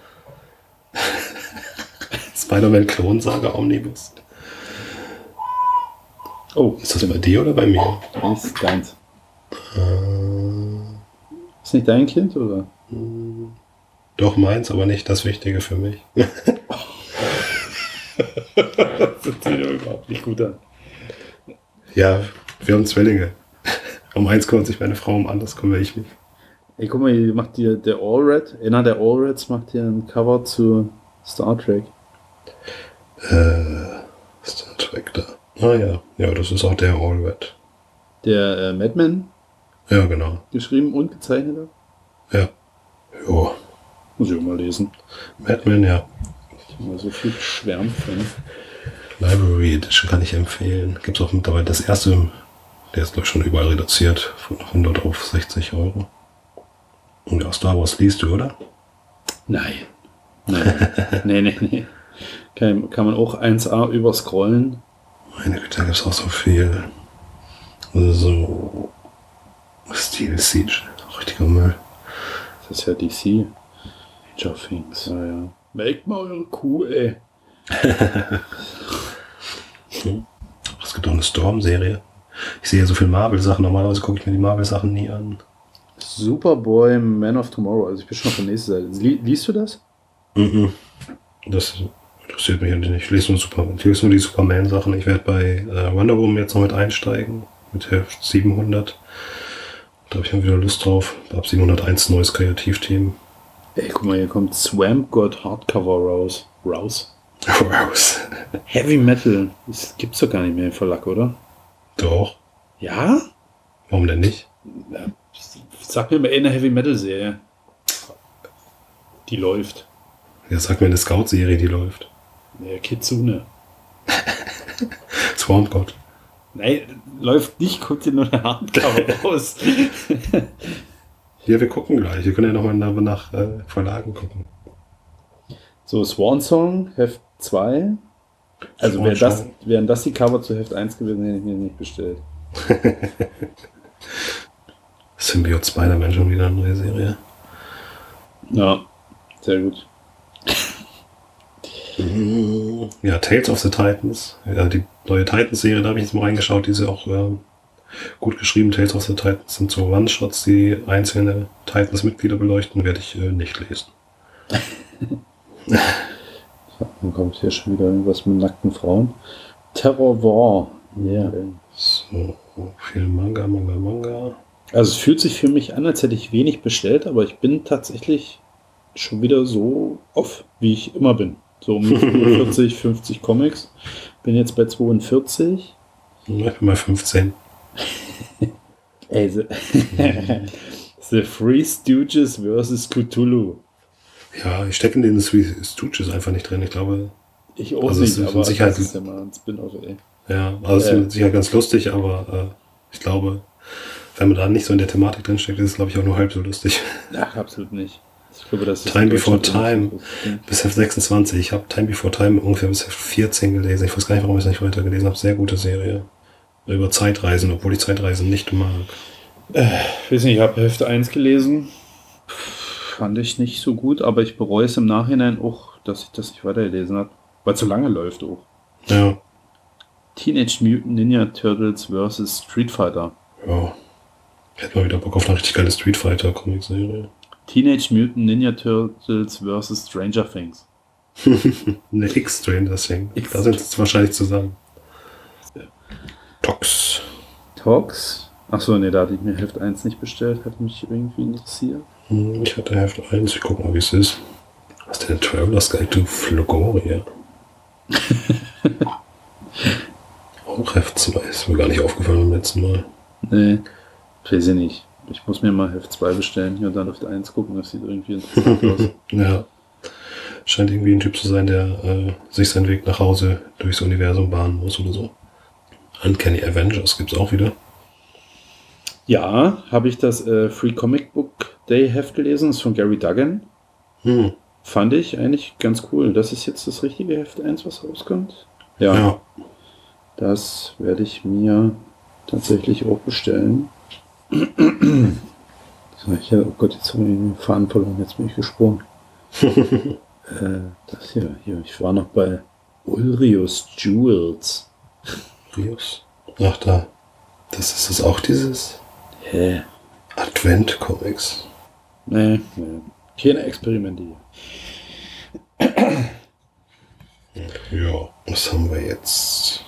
Spider-Man Klonsaga Omnibus. Oh, Ist das bei dir oder bei mir? das ist deins. Äh, Ist nicht dein Kind, oder? doch meins, aber nicht das Wichtige für mich. (laughs) (laughs) Das sieht ja überhaupt nicht gut an. Ja, wir haben Zwillinge. Um eins kümmert sich meine Frau, um anders kümmere ich mich. Ey, guck mal, hier macht dir der Allred, einer der Allreds macht hier ein Cover zu Star Trek. Äh, Star Trek da. Ah ja, ja, das ist auch der All Red. Der äh, Madman Ja, genau. geschrieben und gezeichnet hat. Ja. Jo, Muss ich auch mal lesen. Batman, ja. Ich habe mal so viel geschwärmt von. Library Edition kann ich empfehlen. Gibt es auch mittlerweile das erste, der ist glaube ich schon überall reduziert, von 100 auf 60 Euro. Und ja, Star Wars liest du, oder? Nein. Nein. (laughs) nee, nee, nee. Kann, kann man auch 1A überscrollen. Meine Güte, da gibt es auch so viel. Also so Steel Siege, richtiger Müll. Das ist ja DC. Age of Things. Ja, ja. Melkt mal eure Kuh, ey. (laughs) Es gibt auch eine Storm-Serie. Ich sehe ja so viel Marvel-Sachen. Normalerweise gucke ich mir die Marvel-Sachen nie an. Superboy, Man of Tomorrow. Also ich bin schon auf der nächsten Seite. Li liest du das? Mhm. Das interessiert mich eigentlich nicht. Ich lese nur, Super, ich lese nur die Superman-Sachen. Ich werde bei äh, Wonder Woman jetzt noch mit einsteigen. Mit Heft 700. Da habe ich dann wieder Lust drauf. Ab 701 neues Kreativteam. Ey, guck mal, hier kommt Swamp God Hardcover raus. Raus? (laughs) Raus. Heavy Metal. Das gibt's doch gar nicht mehr im Verlag, oder? Doch. Ja? Warum denn nicht? Sag mir mal eine Heavy Metal Serie. Die läuft. Ja, sag mir eine Scout-Serie, die läuft. Ja, Kitsune. (laughs) Swamp God. Nein, läuft nicht, guck dir nur eine Hardcover (laughs) raus. Hier, wir gucken gleich. Wir können ja nochmal nach, nach äh, Verlagen gucken. So, Swan Song, Heft 2. Also wäre das, wären das die Cover zu Heft 1 gewesen, hätte ich mir nicht bestellt. (laughs) Symbiote Spider-Man schon wieder eine neue Serie. Ja, sehr gut. (laughs) Ja, Tales of the Titans. Ja, die neue Titans-Serie, da habe ich jetzt mal reingeschaut, die ist ja auch äh, gut geschrieben. Tales of the Titans sind so One-Shots, die einzelne Titans-Mitglieder beleuchten, werde ich äh, nicht lesen. (laughs) Dann kommt hier schon wieder irgendwas mit nackten Frauen. Terror War. Yeah. So, viel Manga, Manga, Manga. Also es fühlt sich für mich an, als hätte ich wenig bestellt, aber ich bin tatsächlich schon wieder so off, wie ich immer bin. So um 40, 50 (laughs) Comics. Bin jetzt bei 42. Ich bin bei 15. (laughs) Ey, the, (laughs) the Three Stooges versus Cthulhu. Ja, ich stecke in den Stooges einfach nicht drin. Ich glaube, Ich auch Also nicht, ist aber Sicherheit- das ist ja mal ein Spin-off, ey. ja, also es Ja. ist sicher ganz lustig, aber äh, ich glaube, wenn man da nicht so in der Thematik drin steckt, ist es, glaube ich, auch nur halb so lustig. Ach, absolut nicht. Ich glaube, das ist Time Before Time. Bis Heft 26. Ich habe Time Before Time ungefähr bis Heft 14 gelesen. Ich weiß gar nicht, warum ich es nicht weiter gelesen habe. Sehr gute Serie. Über Zeitreisen, obwohl ich Zeitreisen nicht mag. Ich weiß nicht, ich habe Hälfte 1 gelesen. Fand ich nicht so gut, aber ich bereue es im Nachhinein auch, dass ich das nicht weitergelesen habe. Weil so lange läuft auch. Ja. Teenage Mutant Ninja Turtles vs. Street Fighter. Ja. Hätte mal wieder Bock auf eine richtig geile Street Fighter Comic-Serie. Teenage Mutant Ninja Turtles vs. Stranger Things. (laughs) Eine X-Stranger Thing. X- Da sind es wahrscheinlich zusammen. Tox. Talks. Achso, nee, da hatte ich mir Heft 1 nicht bestellt, hat mich irgendwie interessiert. Hm, Ich hatte Heft 1. Wir gucken mal, wie es ist. Was ist denn Traveler's Guide to Flogoria? (laughs) Auch Heft 2. Ist mir gar nicht aufgefallen beim letzten Mal. Nee, weiß ich nicht. Ich muss mir mal Heft 2 bestellen hier und dann Heft 1 gucken, das sieht irgendwie interessant aus. (laughs) Ja. Scheint irgendwie ein Typ zu sein, der äh, sich seinen Weg nach Hause durchs Universum bahnen muss oder so. Uncanny Avengers gibt's auch wieder. Ja, habe ich das äh, Free Comic Book Day Heft gelesen, ist von Gary Duggan. Hm. Fand ich eigentlich ganz cool. Das ist jetzt das richtige Heft 1, was rauskommt. Ja, Ja. das werde ich mir tatsächlich auch bestellen. (clears throat) Hier, oh Gott, jetzt habe ich den Faden verloren, jetzt bin ich gesprungen. (laughs) äh, das hier, hier, ich war noch bei Ulrius Jewels. Rios. Ach da. Das ist es auch dieses Hä? Advent-Comics. Nee, nee. Keine Experimente hier. Ja, was haben wir jetzt?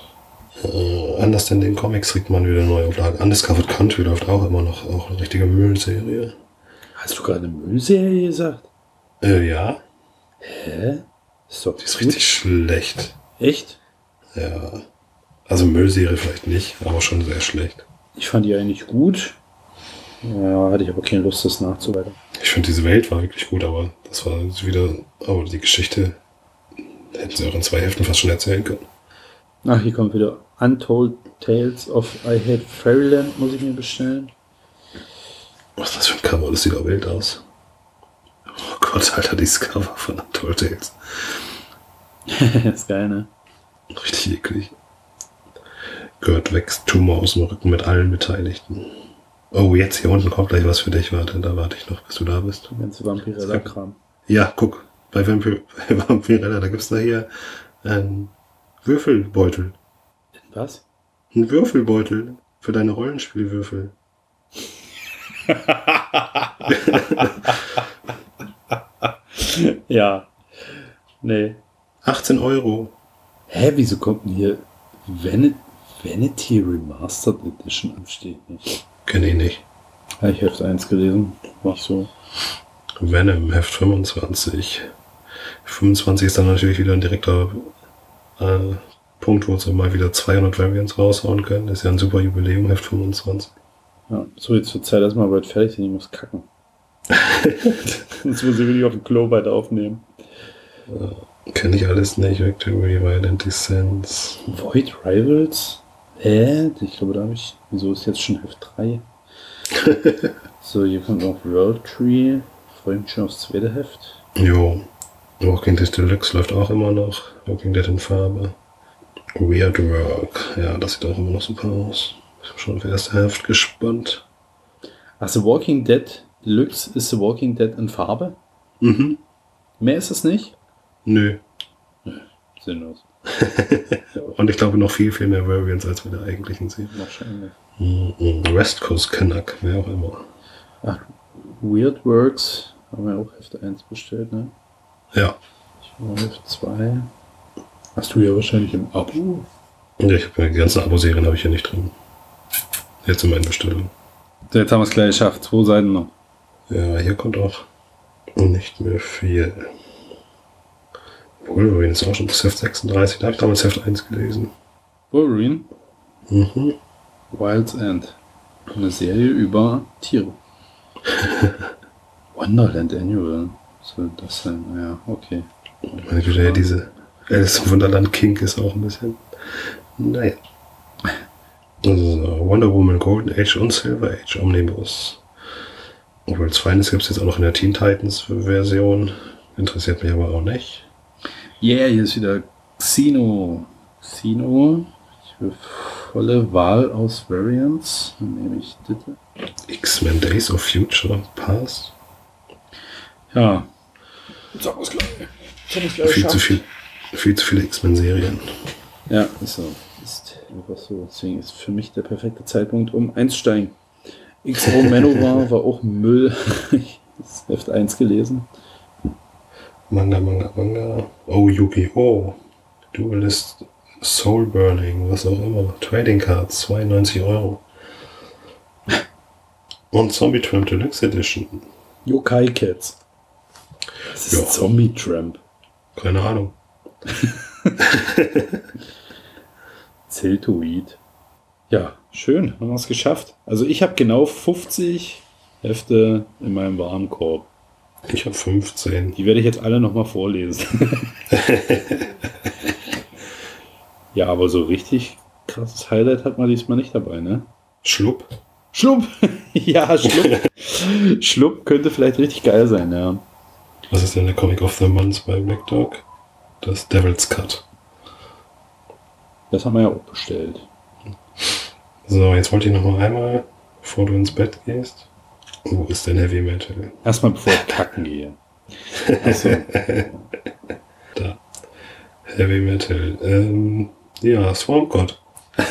Äh, anders denn den Comics kriegt man wieder neue Auflagen. Undiscovered Country läuft auch immer noch. Auch eine richtige Müllserie. Hast du gerade Müllserie gesagt? Äh, ja. Hä? Ist doch Die ist richtig schlecht. Echt? Ja. Also Müllserie vielleicht nicht, aber schon sehr schlecht. Ich fand die eigentlich gut. Ja, hatte ich aber keine Lust, das nachzuweiter. Ich finde, diese Welt war wirklich gut, aber das war wieder, aber die Geschichte hätten sie auch in zwei Heften fast schon erzählen können. Ach, hier kommt wieder Untold Tales of I Hate Fairyland, muss ich mir bestellen. Was ist das für ein Cover? Das sieht auch wild aus. Oh Gott, Alter, dieses Cover von Untold Tales. (laughs) ist geil, ne? Richtig eklig. Gehört wächst Tumor aus dem Rücken mit allen Beteiligten. Oh, jetzt hier unten kommt gleich was für dich. Warte, da warte ich noch, bis du da bist. Ganze Vampirella-Kram. Ja, guck, bei Vampir (laughs) Vampirella, da gibt's da hier einen Würfelbeutel. Was? Ein Würfelbeutel für deine Rollenspielwürfel. (laughs) Ja. Nee. 18 Euro. Hä, wieso kommt denn hier Van Vanity Remastered Edition? Steht nicht. Kenn ich nicht. Habe ich Heft 1 gelesen. War so. Venom, Heft 25. 25 ist dann natürlich wieder ein direkter äh, Punkt, wo sie mal wieder 200 Variants raushauen können. Ist ja ein super Jubiläum, Heft 25. Ja, so, jetzt wird Zeit, dass mal bald fertig sind. Ich muss kacken. (laughs) Sonst muss ich wirklich auf dem Klo weiter aufnehmen. Kenne ich alles nicht. Victory, Violent Descents. Void Rivals? Hä? Ich glaube, da habe ich. Wieso ist jetzt schon Heft 3? (laughs) so, hier kommt noch World Tree. Freue mich schon aufs zweite Heft. Jo. Walking Dead Deluxe läuft auch immer noch. Walking Dead in Farbe. Weird Work. Ja, das sieht auch immer noch super aus. Ich bin schon auf das erste Heft gespannt. Ach, The Walking Dead Deluxe ist The Walking Dead in Farbe? Mhm. Mehr ist es nicht? Nö. Sinnlos. (laughs) Und ich glaube noch viel, viel mehr Variants als mit der eigentlichen Serie. Wahrscheinlich. Mhm. West Coast Canuck, wer auch immer. Ach, Weird Works haben wir auch Heft 1 bestellt, ne? Ja. Ich war Heft 2. Hast du ja wahrscheinlich im Abo. Ja, ich hab, die ganzen Abo-Serien habe ich hier nicht drin. Jetzt in meinen Bestellungen. Jetzt haben wir es gleich geschafft. Zwei Seiten noch. Ja, hier kommt auch nicht mehr viel. Wolverine ist auch schon bis Heft 36. Da habe ich damals Heft 1 gelesen. Wolverine, Mhm. Wild's End. Eine Serie über Tiere. (laughs) Wonderland Annual. Soll das sein? Ja, okay. Meine Güte, ja, diese Alice im Wunderland King ist auch ein bisschen. Naja. Also Wonder Woman Golden Age und Silver Age Omnibus. Obwohl das Feines gibt es jetzt auch noch in der Teen Titans Version. Interessiert mich aber auch nicht. Yeah, hier ist wieder Xeno. Xeno. Ich will volle Wahl aus Variants. Dann nehme ich das. X-Men Days of Future Past. Ja. Sag was gleich. Viel zu viel. Viel zu viele X-Men-Serien. Ja, ist so. Ist einfach so. Deswegen ist für mich der perfekte Zeitpunkt, um einzusteigen. XO Manowar war auch Müll. (laughs) Ich habe das Heft 1 gelesen. Manga, Manga, Manga. Oh, Yu-Gi-Oh! Duelist Soul Burning, was auch immer. Trading Cards, 92 Euro. Und Zombie Tramp Deluxe Edition. Yokai Cats. Das ist Ja. Zombie Tramp. Keine Ahnung. (laughs) Zeltoid. Ja, schön. Haben wir es geschafft. Also ich habe genau 50 Hefte in meinem Warenkorb. Ich habe 15. Die werde ich jetzt alle nochmal vorlesen. (laughs) ja, aber so richtig krasses Highlight hat man diesmal nicht dabei, ne? Schlupp. Schlupp! (laughs) ja, Schlupp. (laughs) Schlupp könnte vielleicht richtig geil sein, ja. Was ist denn der Comic of the Month bei Black Dog? Das Devil's Cut. Das haben wir ja auch bestellt. So, jetzt wollte ich noch mal einmal, bevor du ins Bett gehst. Wo ist denn Heavy Metal? Erstmal bevor ich kacken gehe. Achso. (laughs) Da. Heavy Metal. Ähm, ja, Swamp God. (laughs)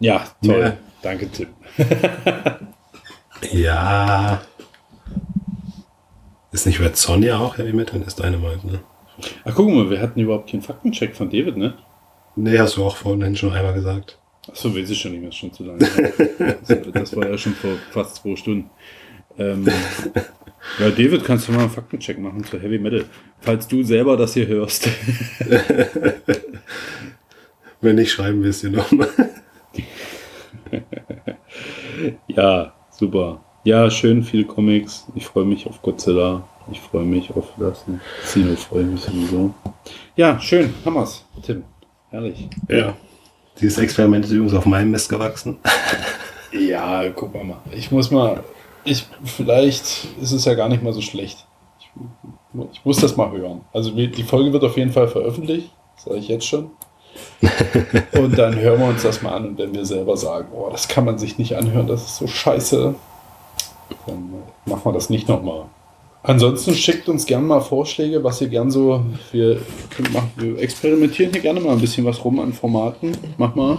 Ja, toll. Ja. Danke, Tim. Ja. Ist nicht Red Sonja auch Heavy Metal? Ist Dynamite, ne? Ach, guck mal, wir hatten überhaupt keinen Faktencheck von David, ne? Nee, hast du auch vorhin schon einmal gesagt. Achso, weiß ich schon nicht mehr, ist schon zu lange. her. das, das war ja schon vor fast zwei Stunden. Ähm, ja, David, kannst du mal einen Faktencheck machen zu Heavy Metal? Falls du selber das hier hörst. (laughs) Wenn nicht, schreiben wir es dir nochmal. (laughs) ja, super. Ja, schön, viele Comics. Ich freue mich auf Godzilla. Ich freue mich auf das. Sino freue mich sowieso. Ja, schön. Hammers, Tim. Herrlich. Ja. Dieses Experiment ist übrigens auf meinem Mist gewachsen. (laughs) Ja, guck mal. Ich muss mal. Ich, vielleicht ist es ja gar nicht mal so schlecht. Ich, ich muss das mal hören. Also die Folge wird auf jeden Fall veröffentlicht. Sage ich jetzt schon. (laughs) Und dann hören wir uns das mal an. Und wenn wir selber sagen, oh, das kann man sich nicht anhören, das ist so scheiße, dann machen wir das nicht nochmal. Ansonsten schickt uns gerne mal Vorschläge, was ihr gern so. Wir, machen, wir experimentieren hier gerne mal ein bisschen was rum an Formaten. Mach mal.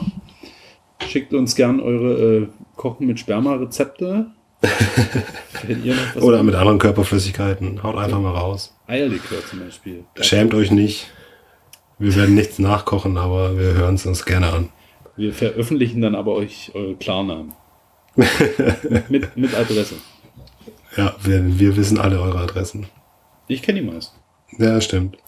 Schickt uns gern eure äh, Kochen mit Sperma-Rezepte. (laughs) Oder mit anderen Körperflüssigkeiten. Haut einfach mal raus. Eierlikör zum Beispiel. Schämt euch nicht. Wir werden nichts nachkochen, aber wir hören es uns gerne an. Wir veröffentlichen dann aber euch eure Klarnamen. (laughs) mit, mit Adresse. Ja, wir, wir wissen alle eure Adressen. Ich kenne die meisten. Ja, stimmt. (laughs)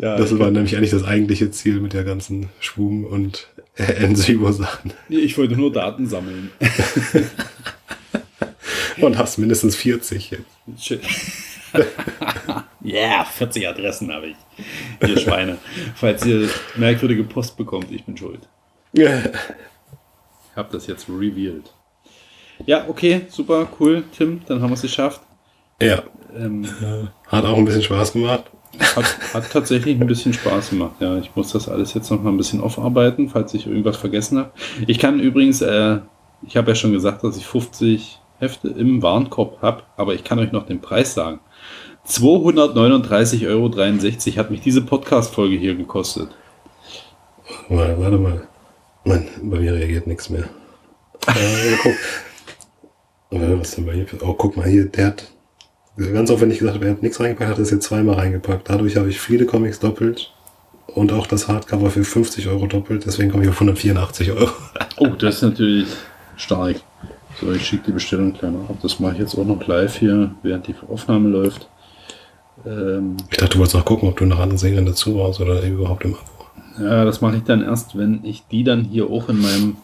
Ja, Das war nämlich eigentlich das eigentliche Ziel mit der ganzen Schwum- und (laughs) Enzymo-Sachen. ich wollte nur Daten sammeln. (laughs) Und hast mindestens 40 jetzt. Shit. Ja, 40 Adressen habe ich. Ihr Schweine. Falls ihr merkwürdige Post bekommt, ich bin schuld. Habe das jetzt revealed. Ja, okay, super, cool, Tim, dann haben wir es geschafft. Ja, Ähm, hat auch ein bisschen Spaß gemacht. hat, hat tatsächlich ein bisschen Spaß gemacht. Ja, ich muss das alles jetzt noch mal ein bisschen aufarbeiten, falls ich irgendwas vergessen habe. Ich kann übrigens, äh, ich habe ja schon gesagt, dass ich 50 Hefte im Warenkorb habe, aber ich kann euch noch den Preis sagen. 239,63 Euro hat mich diese Podcast-Folge hier gekostet. Warte, warte mal. Mann, bei mir reagiert nichts mehr. Äh, guck. Äh, was denn bei hier? Oh, guck mal hier, der hat ganz ich gesagt habe, er hat nichts reingepackt, hat es jetzt zweimal reingepackt. Dadurch habe ich viele Comics doppelt und auch das Hardcover für 50 Euro doppelt. Deswegen komme ich auf 184 Euro. Oh, das ist natürlich stark. So, ich schicke die Bestellung kleiner ab. Das mache ich jetzt auch noch live hier, während die Aufnahme läuft. Ähm, ich dachte, du wolltest noch gucken, ob du noch andere Serien dazu brauchst oder überhaupt im Abo. Ja, das mache ich dann erst, wenn ich die dann hier auch in meinem.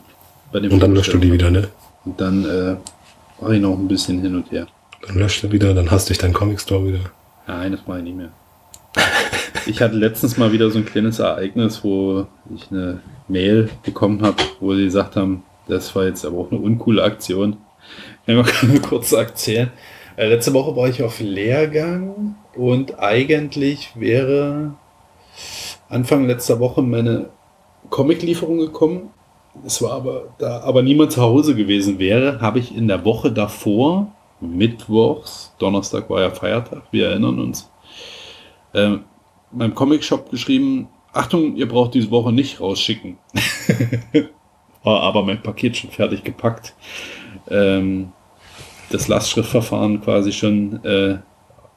Bei dem und dann löscht du die wieder, ne? Und dann äh, mache ich noch ein bisschen hin und her. Dann löscht du wieder, dann hast dich dein Comic Store wieder. Nein, das mache ich nicht mehr. (laughs) ich hatte letztens mal wieder so ein kleines Ereignis, wo ich eine Mail bekommen habe, wo sie gesagt haben, das war jetzt aber auch eine uncoole Aktion. Ich kann mal (laughs) kurz erzählen. Äh, letzte Woche war ich auf Lehrgang und eigentlich wäre Anfang letzter Woche meine Comic-Lieferung gekommen. Es war aber, da aber niemand zu Hause gewesen wäre, habe ich in der Woche davor, Mittwochs, Donnerstag war ja Feiertag, wir erinnern uns, äh, meinem Comic-Shop geschrieben, Achtung, ihr braucht diese Woche nicht rausschicken. (laughs) war aber mein Paket schon fertig gepackt. Ähm, das Lastschriftverfahren quasi schon äh,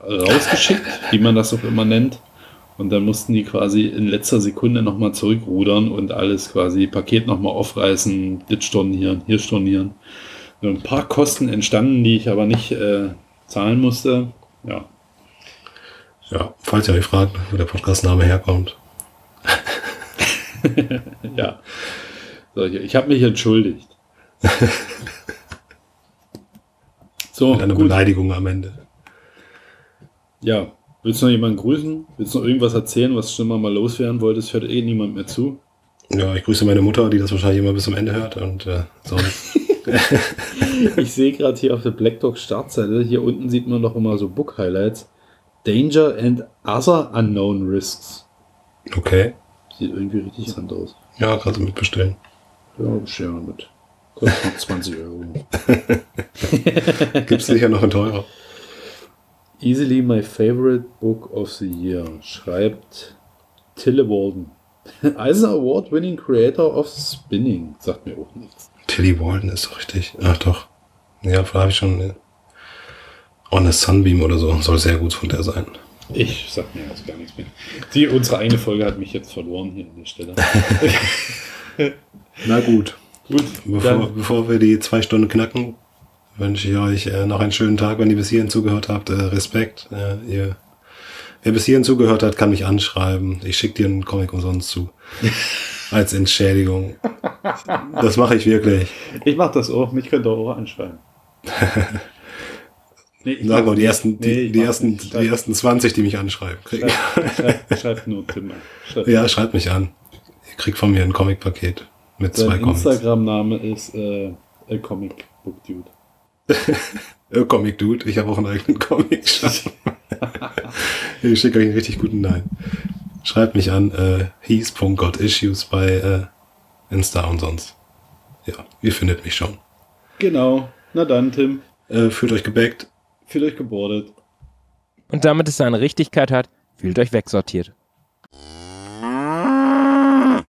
rausgeschickt, wie man das auch immer nennt. Und dann mussten die quasi in letzter Sekunde nochmal zurückrudern und alles quasi Paket nochmal aufreißen, dit stornieren, hier stornieren. So ein paar Kosten entstanden, die ich aber nicht äh, zahlen musste. Ja. Ja, falls ihr euch fragt, wo der Podcastname herkommt. (laughs) ja. So, ich habe mich entschuldigt. so, (laughs) Mit einer gut. Beleidigung am Ende. Ja, willst du noch jemanden grüßen? Willst du noch irgendwas erzählen, was immer mal loswerden wolltest? Hört eh niemand mehr zu. Ja, ich grüße meine Mutter, die das wahrscheinlich immer bis zum Ende hört und äh, sonst. (laughs) ich sehe gerade hier auf der Black Dog Startseite, hier unten sieht man doch immer so Book Highlights. Danger and other unknown risks. Okay. Sieht irgendwie richtig interessant aus. Ja, kannst du mitbestellen. Ja, bestellen wir mit. Kostet 20 Euro. (laughs) Gibt es sicher noch ein teurer. Easily my favorite book of the year, schreibt Tille Walden. (laughs) Eisner Award winning creator of spinning. Sagt mir auch nichts. Tilly Walden ist doch richtig. Ach doch. Ja, vorher habe ich schon. Ne? On a Sunbeam oder so. Soll sehr gut von der sein. Ich sag mir jetzt gar nichts mehr. Die, unsere eine Folge hat mich jetzt verloren hier an der Stelle. (laughs) (laughs) Na gut. Gut. Bevor, bevor wir die zwei Stunden knacken, wünsche ich euch äh, noch einen schönen Tag, wenn ihr bis hierhin zugehört habt. Äh, Respekt. Äh, ihr, wer bis hierhin zugehört hat, kann mich anschreiben. Ich schicke dir einen Comic umsonst zu. (laughs) Als Entschädigung. Das mache ich wirklich. Ich mache das auch. Mich könnt ihr auch anschreiben. (laughs) Nee, Sag mal, die ersten, die, nee, die ersten, die ersten 20, die mich anschreiben. Schreib, (laughs) schreib, schreib nur Tim an. Schreib ja, schreibt mich an. Ihr kriegt von mir ein Comic-Paket mit Dein zwei Comics. Instagram-Name ist äh, A Comic Book Dude. A Comic Dude. Ich habe auch einen eigenen (laughs) Comic. (laughs) ich schicke euch einen richtig guten Nein. Schreibt mich an äh, he's.gotissues bei äh, Insta und sonst. Ja, ihr findet mich schon. Genau. Na dann, Tim. Äh, fühlt euch gebackt. Fühlt euch gebordet. Und damit es seine Richtigkeit hat, fühlt euch wegsortiert.